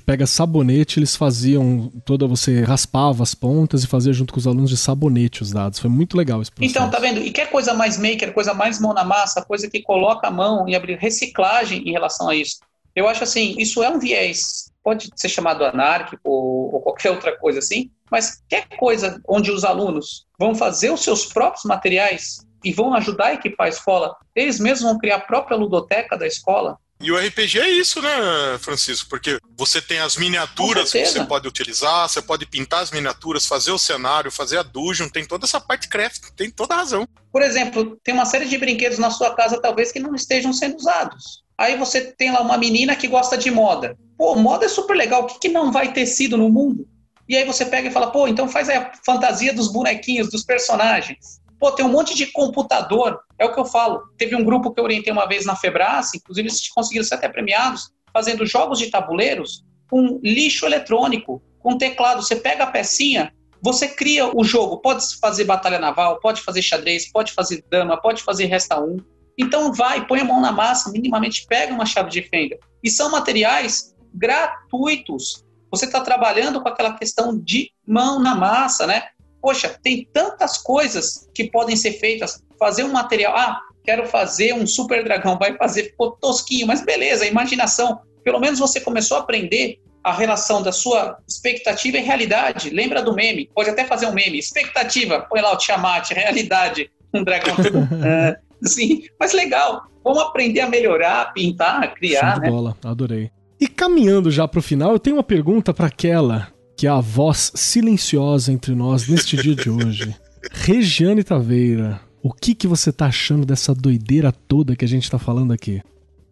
S1: Pega sabonete, eles faziam toda você raspava as pontas e fazia junto com os alunos de sabonete os dados. Foi muito legal esse processo.
S4: Então, tá vendo? E quer coisa mais maker, coisa mais mão na massa, coisa que coloca a mão e abrir reciclagem em relação a isso. Eu acho assim, isso é um viés pode ser chamado anárquico ou, ou qualquer outra coisa assim, mas qualquer coisa onde os alunos vão fazer os seus próprios materiais e vão ajudar a equipar a escola, eles mesmos vão criar a própria ludoteca da escola,
S3: e o RPG é isso, né, Francisco? Porque você tem as miniaturas que você pode utilizar, você pode pintar as miniaturas, fazer o cenário, fazer a dungeon, tem toda essa parte craft, tem toda a razão.
S4: Por exemplo, tem uma série de brinquedos na sua casa talvez que não estejam sendo usados. Aí você tem lá uma menina que gosta de moda. Pô, moda é super legal, o que, que não vai ter sido no mundo? E aí você pega e fala, pô, então faz a fantasia dos bonequinhos, dos personagens. Pô, tem um monte de computador. É o que eu falo. Teve um grupo que eu orientei uma vez na Febras, inclusive eles conseguiram ser até premiados, fazendo jogos de tabuleiros com lixo eletrônico, com teclado. Você pega a pecinha, você cria o jogo. Pode fazer batalha naval, pode fazer xadrez, pode fazer dama, pode fazer resta um. Então vai, põe a mão na massa, minimamente pega uma chave de fenda. E são materiais gratuitos. Você está trabalhando com aquela questão de mão na massa, né? Poxa, tem tantas coisas que podem ser feitas. Fazer um material, ah, quero fazer um super dragão, vai fazer, ficou tosquinho, mas beleza, imaginação. Pelo menos você começou a aprender a relação da sua expectativa e realidade. Lembra do meme? Pode até fazer um meme. Expectativa, põe lá o Tiamat, realidade, um dragão tudo. é, sim, mas legal. Vamos aprender a melhorar, pintar, criar, Show
S1: de né? bola, adorei. E caminhando já para o final, eu tenho uma pergunta para aquela que é a voz silenciosa entre nós neste dia de hoje. Regiane Taveira, o que, que você tá achando dessa doideira toda que a gente tá falando aqui?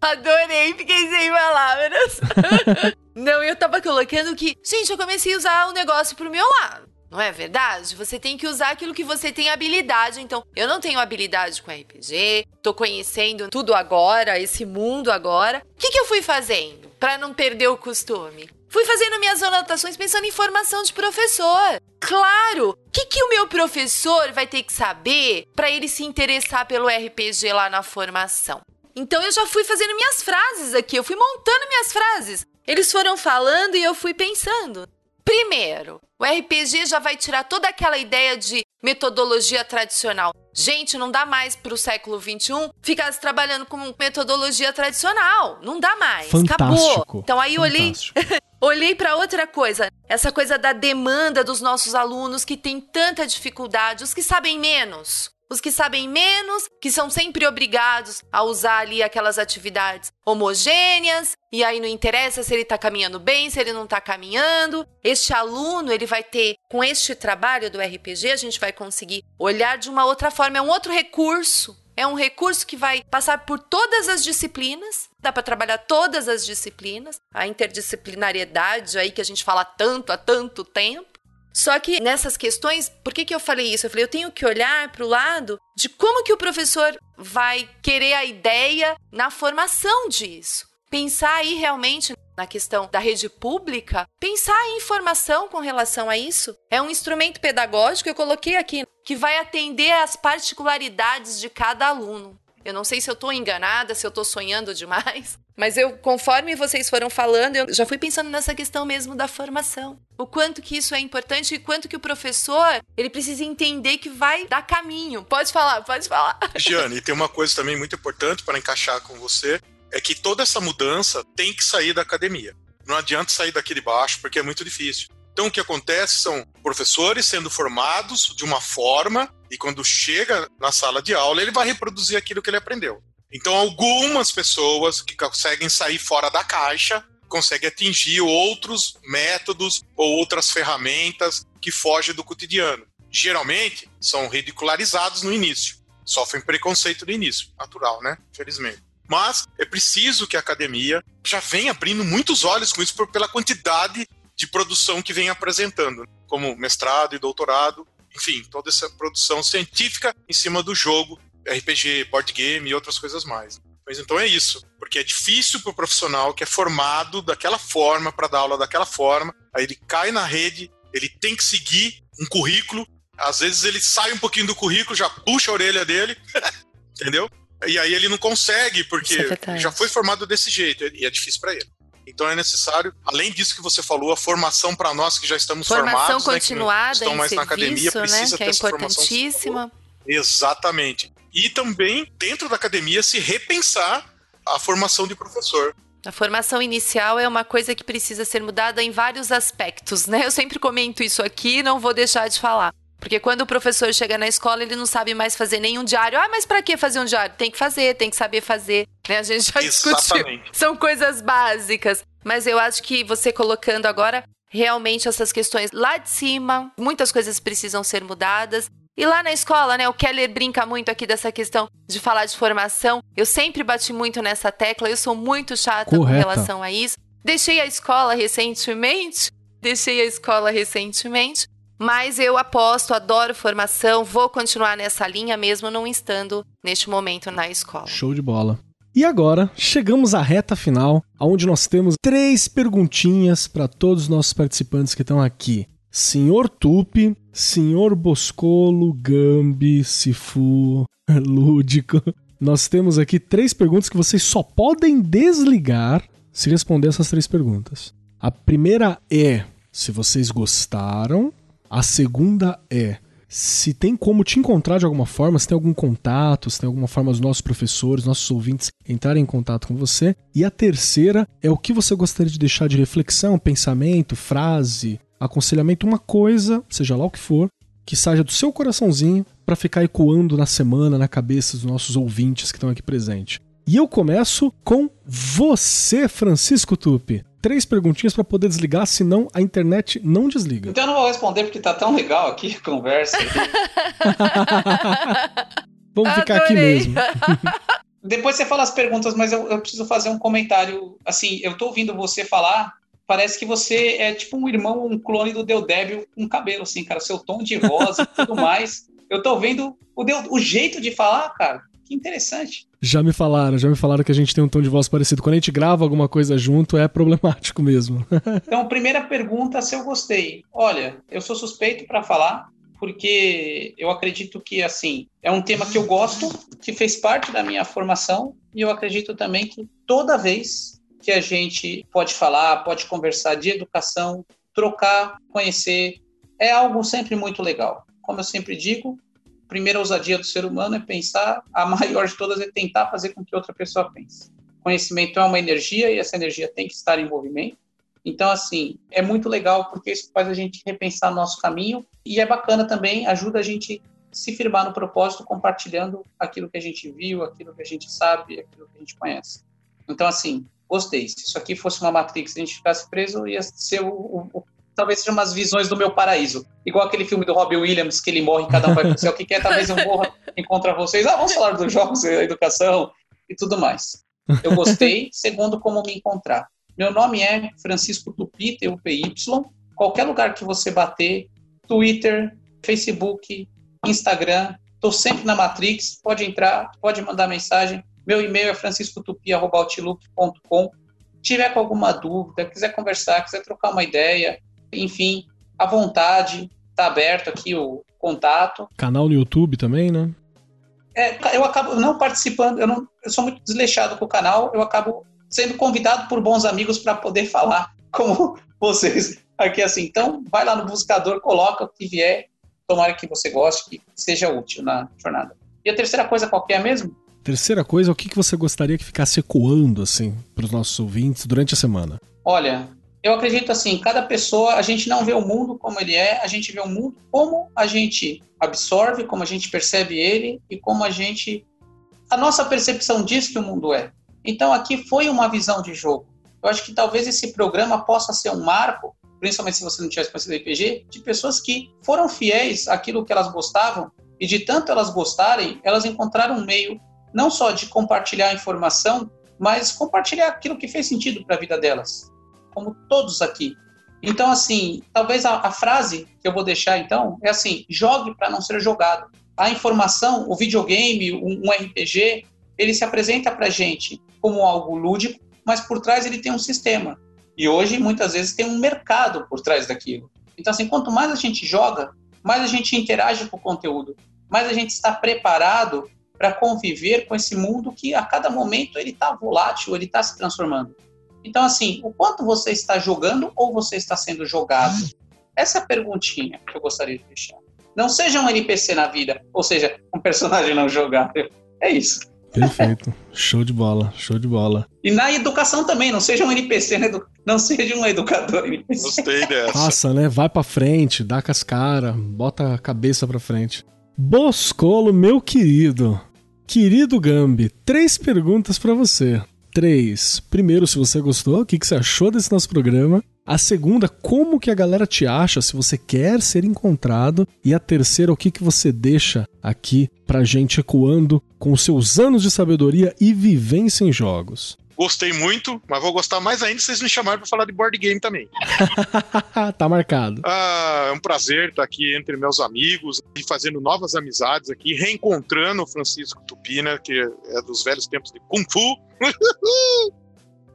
S2: Adorei, fiquei sem palavras. Não, eu tava colocando que, gente, eu comecei a usar o negócio pro meu lado. Não é verdade? Você tem que usar aquilo que você tem habilidade. Então, eu não tenho habilidade com RPG, tô conhecendo tudo agora, esse mundo agora. O que, que eu fui fazendo para não perder o costume? Fui fazendo minhas anotações pensando em formação de professor. Claro! O que, que o meu professor vai ter que saber para ele se interessar pelo RPG lá na formação? Então eu já fui fazendo minhas frases aqui, eu fui montando minhas frases. Eles foram falando e eu fui pensando. Primeiro, o RPG já vai tirar toda aquela ideia de metodologia tradicional. Gente, não dá mais para o século XXI ficar trabalhando com metodologia tradicional. Não dá mais.
S1: Fantástico.
S2: Acabou. Então aí Fantástico. olhei, olhei para outra coisa. Essa coisa da demanda dos nossos alunos que tem tanta dificuldade, os que sabem menos. Os que sabem menos, que são sempre obrigados a usar ali aquelas atividades homogêneas, e aí não interessa se ele está caminhando bem, se ele não está caminhando. Este aluno, ele vai ter, com este trabalho do RPG, a gente vai conseguir olhar de uma outra forma, é um outro recurso. É um recurso que vai passar por todas as disciplinas, dá para trabalhar todas as disciplinas, a interdisciplinariedade aí que a gente fala tanto há tanto tempo. Só que nessas questões, por que, que eu falei isso? Eu falei, eu tenho que olhar para o lado de como que o professor vai querer a ideia na formação disso. Pensar aí realmente na questão da rede pública, pensar em informação com relação a isso. É um instrumento pedagógico, eu coloquei aqui, que vai atender às particularidades de cada aluno. Eu não sei se eu tô enganada, se eu tô sonhando demais, mas eu, conforme vocês foram falando, eu já fui pensando nessa questão mesmo da formação. O quanto que isso é importante e quanto que o professor, ele precisa entender que vai dar caminho. Pode falar, pode falar.
S3: Jane, tem uma coisa também muito importante para encaixar com você, é que toda essa mudança tem que sair da academia. Não adianta sair daqui de baixo, porque é muito difícil. Então, o que acontece são professores sendo formados de uma forma e quando chega na sala de aula, ele vai reproduzir aquilo que ele aprendeu. Então, algumas pessoas que conseguem sair fora da caixa conseguem atingir outros métodos ou outras ferramentas que fogem do cotidiano. Geralmente, são ridicularizados no início. Sofrem preconceito no início, natural, né? Infelizmente. Mas é preciso que a academia já venha abrindo muitos olhos com isso pela quantidade de produção que vem apresentando, como mestrado e doutorado, enfim, toda essa produção científica em cima do jogo, RPG, board game e outras coisas mais. Mas então é isso, porque é difícil para o profissional que é formado daquela forma, para dar aula daquela forma, aí ele cai na rede, ele tem que seguir um currículo, às vezes ele sai um pouquinho do currículo, já puxa a orelha dele, entendeu? E aí ele não consegue, porque é já foi formado desse jeito, e é difícil para ele. Então é necessário, além disso que você falou, a formação para nós que já estamos
S2: formação
S3: formados,
S2: continuada,
S3: né, que estão mais
S2: serviço,
S3: na academia, precisa
S2: né, que
S3: ter
S2: é importantíssima.
S3: Exatamente. E também, dentro da academia, se repensar a formação de professor.
S2: A formação inicial é uma coisa que precisa ser mudada em vários aspectos, né? Eu sempre comento isso aqui, não vou deixar de falar. Porque quando o professor chega na escola, ele não sabe mais fazer nenhum diário. Ah, mas para que fazer um diário? Tem que fazer, tem que saber fazer. Né? A gente já discutiu. São coisas básicas. Mas eu acho que você colocando agora realmente essas questões lá de cima, muitas coisas precisam ser mudadas. E lá na escola, né, o Keller brinca muito aqui dessa questão de falar de formação. Eu sempre bati muito nessa tecla, eu sou muito chata Correta. com relação a isso. Deixei a escola recentemente, deixei a escola recentemente, mas eu aposto, adoro formação, vou continuar nessa linha mesmo não estando neste momento na escola.
S1: Show de bola. E agora, chegamos à reta final, onde nós temos três perguntinhas para todos os nossos participantes que estão aqui. Senhor Tupi, Senhor Boscolo, Gambi, Sifu, Lúdico. Nós temos aqui três perguntas que vocês só podem desligar se responder essas três perguntas. A primeira é se vocês gostaram a segunda é se tem como te encontrar de alguma forma, se tem algum contato, se tem alguma forma os nossos professores, nossos ouvintes entrarem em contato com você. E a terceira é o que você gostaria de deixar de reflexão, pensamento, frase, aconselhamento, uma coisa, seja lá o que for, que saia do seu coraçãozinho para ficar ecoando na semana, na cabeça dos nossos ouvintes que estão aqui presentes. E eu começo com você, Francisco Tupi três perguntinhas para poder desligar, senão a internet não desliga.
S4: Então eu não vou responder porque tá tão legal aqui a conversa.
S1: Vamos Adorei. ficar aqui mesmo.
S4: Depois você fala as perguntas, mas eu, eu, preciso fazer um comentário. Assim, eu tô ouvindo você falar, parece que você é tipo um irmão, um clone do Deu Débil com cabelo, assim, cara. Seu tom de voz e tudo mais. Eu tô vendo o, Deu, o jeito de falar, cara. Que interessante.
S1: Já me falaram, já me falaram que a gente tem um tom de voz parecido. Quando a gente grava alguma coisa junto, é problemático mesmo.
S4: então, primeira pergunta, se eu gostei. Olha, eu sou suspeito para falar, porque eu acredito que, assim, é um tema que eu gosto, que fez parte da minha formação, e eu acredito também que toda vez que a gente pode falar, pode conversar de educação, trocar, conhecer, é algo sempre muito legal. Como eu sempre digo, primeira ousadia do ser humano é pensar, a maior de todas é tentar fazer com que outra pessoa pense. Conhecimento é uma energia e essa energia tem que estar em movimento. Então, assim, é muito legal porque isso faz a gente repensar nosso caminho e é bacana também, ajuda a gente se firmar no propósito, compartilhando aquilo que a gente viu, aquilo que a gente sabe, aquilo que a gente conhece. Então, assim, gostei. Se isso aqui fosse uma Matrix a gente ficasse preso, ia ser o, o, talvez sejam umas visões do meu paraíso. Igual aquele filme do Robbie Williams, que ele morre, cada um vai pro céu. O que quer, talvez eu morra, encontra vocês. Ah, vamos falar dos jogos, da educação e tudo mais. Eu gostei. Segundo, como me encontrar. Meu nome é Francisco Tupi, T-U-P-Y. Qualquer lugar que você bater, Twitter, Facebook, Instagram, estou sempre na Matrix, pode entrar, pode mandar mensagem. Meu e-mail é franciscotupi.outlook.com. Tiver com alguma dúvida, quiser conversar, quiser trocar uma ideia, enfim, à vontade, está aberto aqui o contato.
S1: Canal no YouTube também, né?
S4: É, eu acabo não participando, eu, não, eu sou muito desleixado com o canal, eu acabo sendo convidado por bons amigos para poder falar como vocês aqui assim. Então, vai lá no buscador, coloca o que vier, tomara que você goste, que seja útil na jornada. E a terceira coisa qual é mesmo?
S1: Terceira coisa, o que, que você gostaria que ficasse ecoando assim para os nossos ouvintes durante a semana?
S4: Olha, eu acredito assim, cada pessoa, a gente não vê o mundo como ele é, a gente vê o mundo como a gente absorve, como a gente percebe ele e como a gente a nossa percepção diz que o mundo é. Então aqui foi uma visão de jogo. Eu acho que talvez esse programa possa ser um marco, principalmente se você não tivesse conhecido RPG, de pessoas que foram fiéis àquilo que elas gostavam e de tanto elas gostarem, elas encontraram um meio não só de compartilhar informação, mas compartilhar aquilo que fez sentido para a vida delas, como todos aqui. Então, assim, talvez a, a, frase que eu vou deixar então é assim: jogue para não ser jogado. A informação, o videogame, um, um RPG, ele se apresenta para gente como algo lúdico, mas por trás ele tem um sistema. E hoje, muitas vezes, tem um mercado por trás daquilo. Então, assim, quanto mais a gente joga, mais a gente interage com o conteúdo, mais a gente está preparado para conviver com esse mundo que a cada momento ele está volátil, ele está se transformando. Então, assim, o quanto você está jogando ou você está sendo jogado? Essa é a perguntinha que eu gostaria de deixar. Não seja um NPC na vida, ou seja, um personagem não jogável. É isso.
S1: Perfeito. show de bola, show de bola.
S4: E na educação também, não seja um NPC, né? não seja um educador
S3: NPC. Gostei dessa.
S1: Passa, né? Vai pra frente, dá com as caras, bota a cabeça pra frente. Boscolo, meu querido. Querido Gambi, três perguntas para você. Três. Primeiro, se você gostou, o que, que você achou desse nosso programa? A segunda, como que a galera te acha se você quer ser encontrado? E a terceira, o que, que você deixa aqui pra gente ecoando com seus anos de sabedoria e vivência em jogos?
S3: Gostei muito, mas vou gostar mais ainda se vocês me chamarem para falar de board game também.
S1: tá marcado.
S3: Ah, é um prazer estar aqui entre meus amigos e fazendo novas amizades aqui, reencontrando o Francisco Tupina, que é dos velhos tempos de Kung Fu.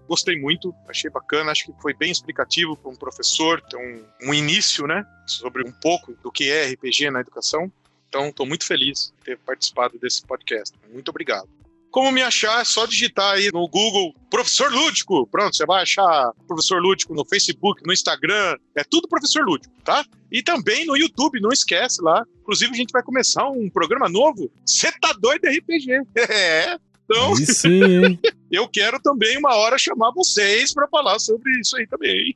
S3: Gostei muito, achei bacana, acho que foi bem explicativo para um professor, ter um, um início, né, sobre um pouco do que é RPG na educação. Então, estou muito feliz de ter participado desse podcast. Muito obrigado. Como me achar? É só digitar aí no Google Professor Lúdico. Pronto, você vai achar Professor Lúdico no Facebook, no Instagram. É tudo Professor Lúdico, tá? E também no YouTube, não esquece lá. Inclusive, a gente vai começar um programa novo. Você tá doido RPG? É. Então,
S1: sim,
S3: eu quero também uma hora chamar vocês para falar sobre isso aí também.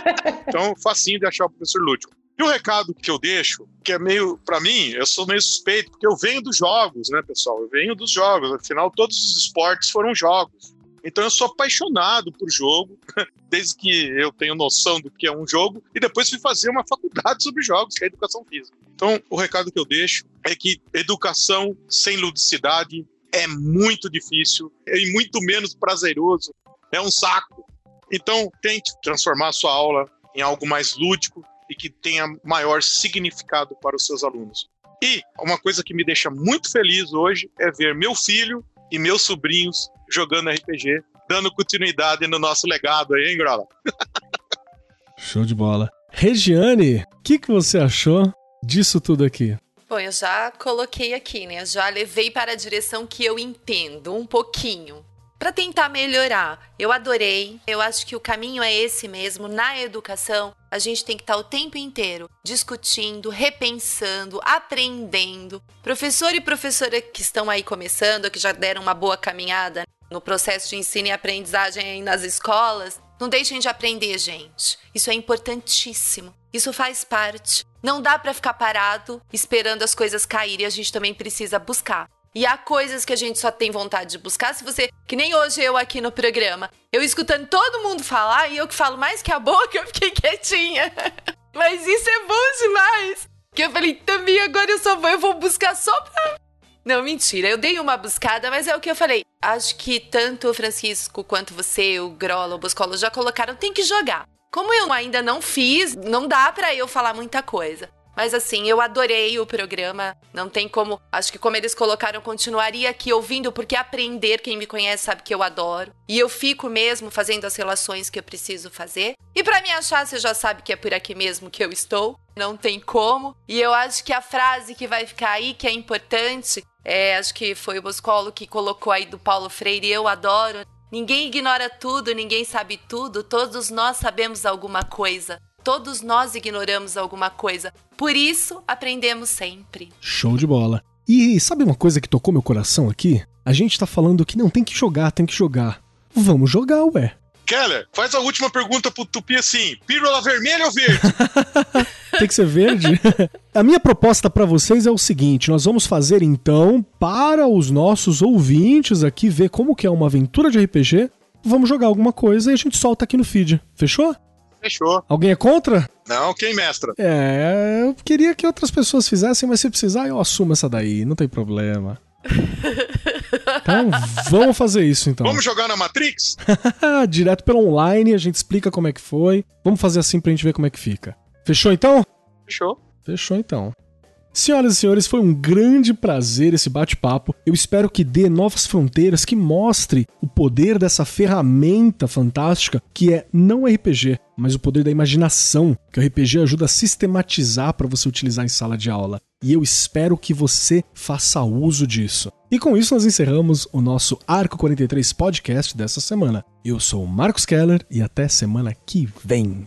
S3: então, facinho de achar o professor Lúdico. E o recado que eu deixo, que é meio, para mim, eu sou meio suspeito, porque eu venho dos jogos, né, pessoal? Eu venho dos jogos, afinal, todos os esportes foram jogos. Então eu sou apaixonado por jogo, desde que eu tenho noção do que é um jogo, e depois fui fazer uma faculdade sobre jogos, que é educação física. Então, o recado que eu deixo é que educação sem ludicidade é muito difícil e muito menos prazeroso. É um saco. Então, tente transformar a sua aula em algo mais lúdico, e que tenha maior significado para os seus alunos. E uma coisa que me deixa muito feliz hoje é ver meu filho e meus sobrinhos jogando RPG, dando continuidade no nosso legado aí, hein, Grola?
S1: Show de bola. Regiane, o que, que você achou disso tudo aqui?
S2: Bom, eu já coloquei aqui, né? Já levei para a direção que eu entendo um pouquinho para tentar melhorar. Eu adorei. Eu acho que o caminho é esse mesmo. Na educação, a gente tem que estar o tempo inteiro discutindo, repensando, aprendendo. Professor e professora que estão aí começando, que já deram uma boa caminhada no processo de ensino e aprendizagem nas escolas, não deixem de aprender, gente. Isso é importantíssimo. Isso faz parte. Não dá para ficar parado esperando as coisas caírem, a gente também precisa buscar. E há coisas que a gente só tem vontade de buscar. Se você, que nem hoje eu aqui no programa, eu escutando todo mundo falar e eu que falo mais que a boca, eu fiquei quietinha. Mas isso é bom demais. Que eu falei, também agora eu só vou, eu vou buscar só pra. Não, mentira, eu dei uma buscada, mas é o que eu falei. Acho que tanto o Francisco quanto você, o Grola, o Boscolo já colocaram, tem que jogar. Como eu ainda não fiz, não dá para eu falar muita coisa. Mas assim, eu adorei o programa. Não tem como. Acho que como eles colocaram, continuaria aqui ouvindo, porque aprender, quem me conhece sabe que eu adoro. E eu fico mesmo fazendo as relações que eu preciso fazer. E para me achar, você já sabe que é por aqui mesmo que eu estou. Não tem como. E eu acho que a frase que vai ficar aí, que é importante, é, acho que foi o Boscolo que colocou aí do Paulo Freire, eu adoro. Ninguém ignora tudo, ninguém sabe tudo, todos nós sabemos alguma coisa. Todos nós ignoramos alguma coisa. Por isso, aprendemos sempre.
S1: Show de bola. E sabe uma coisa que tocou meu coração aqui? A gente tá falando que não tem que jogar, tem que jogar. Vamos jogar, ué.
S3: Keller, faz a última pergunta pro Tupi assim: pílula vermelha ou verde?
S1: tem que ser verde? a minha proposta para vocês é o seguinte: nós vamos fazer então, para os nossos ouvintes aqui, ver como que é uma aventura de RPG. Vamos jogar alguma coisa e a gente solta aqui no feed. Fechou?
S3: Fechou.
S1: Alguém é contra?
S3: Não, quem mestra?
S1: É, eu queria que outras pessoas fizessem, mas se precisar, eu assumo essa daí, não tem problema. Então, vamos fazer isso então.
S3: Vamos jogar na Matrix?
S1: Direto pelo online, a gente explica como é que foi. Vamos fazer assim pra gente ver como é que fica. Fechou então?
S3: Fechou.
S1: Fechou então. Senhoras e senhores, foi um grande prazer esse bate-papo. Eu espero que dê novas fronteiras, que mostre o poder dessa ferramenta fantástica que é não RPG, mas o poder da imaginação, que o RPG ajuda a sistematizar para você utilizar em sala de aula. E eu espero que você faça uso disso. E com isso nós encerramos o nosso Arco 43 podcast dessa semana. Eu sou o Marcos Keller e até semana que vem.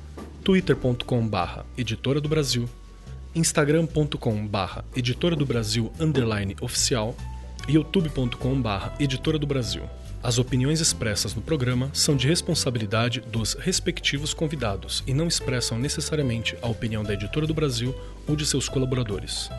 S1: twitter.com/barra editora do Brasil, instagram.com/barra editora do Brasil underline oficial e youtube.com/barra editora do Brasil. As opiniões expressas no programa são de responsabilidade dos respectivos convidados e não expressam necessariamente a opinião da Editora do Brasil ou de seus colaboradores.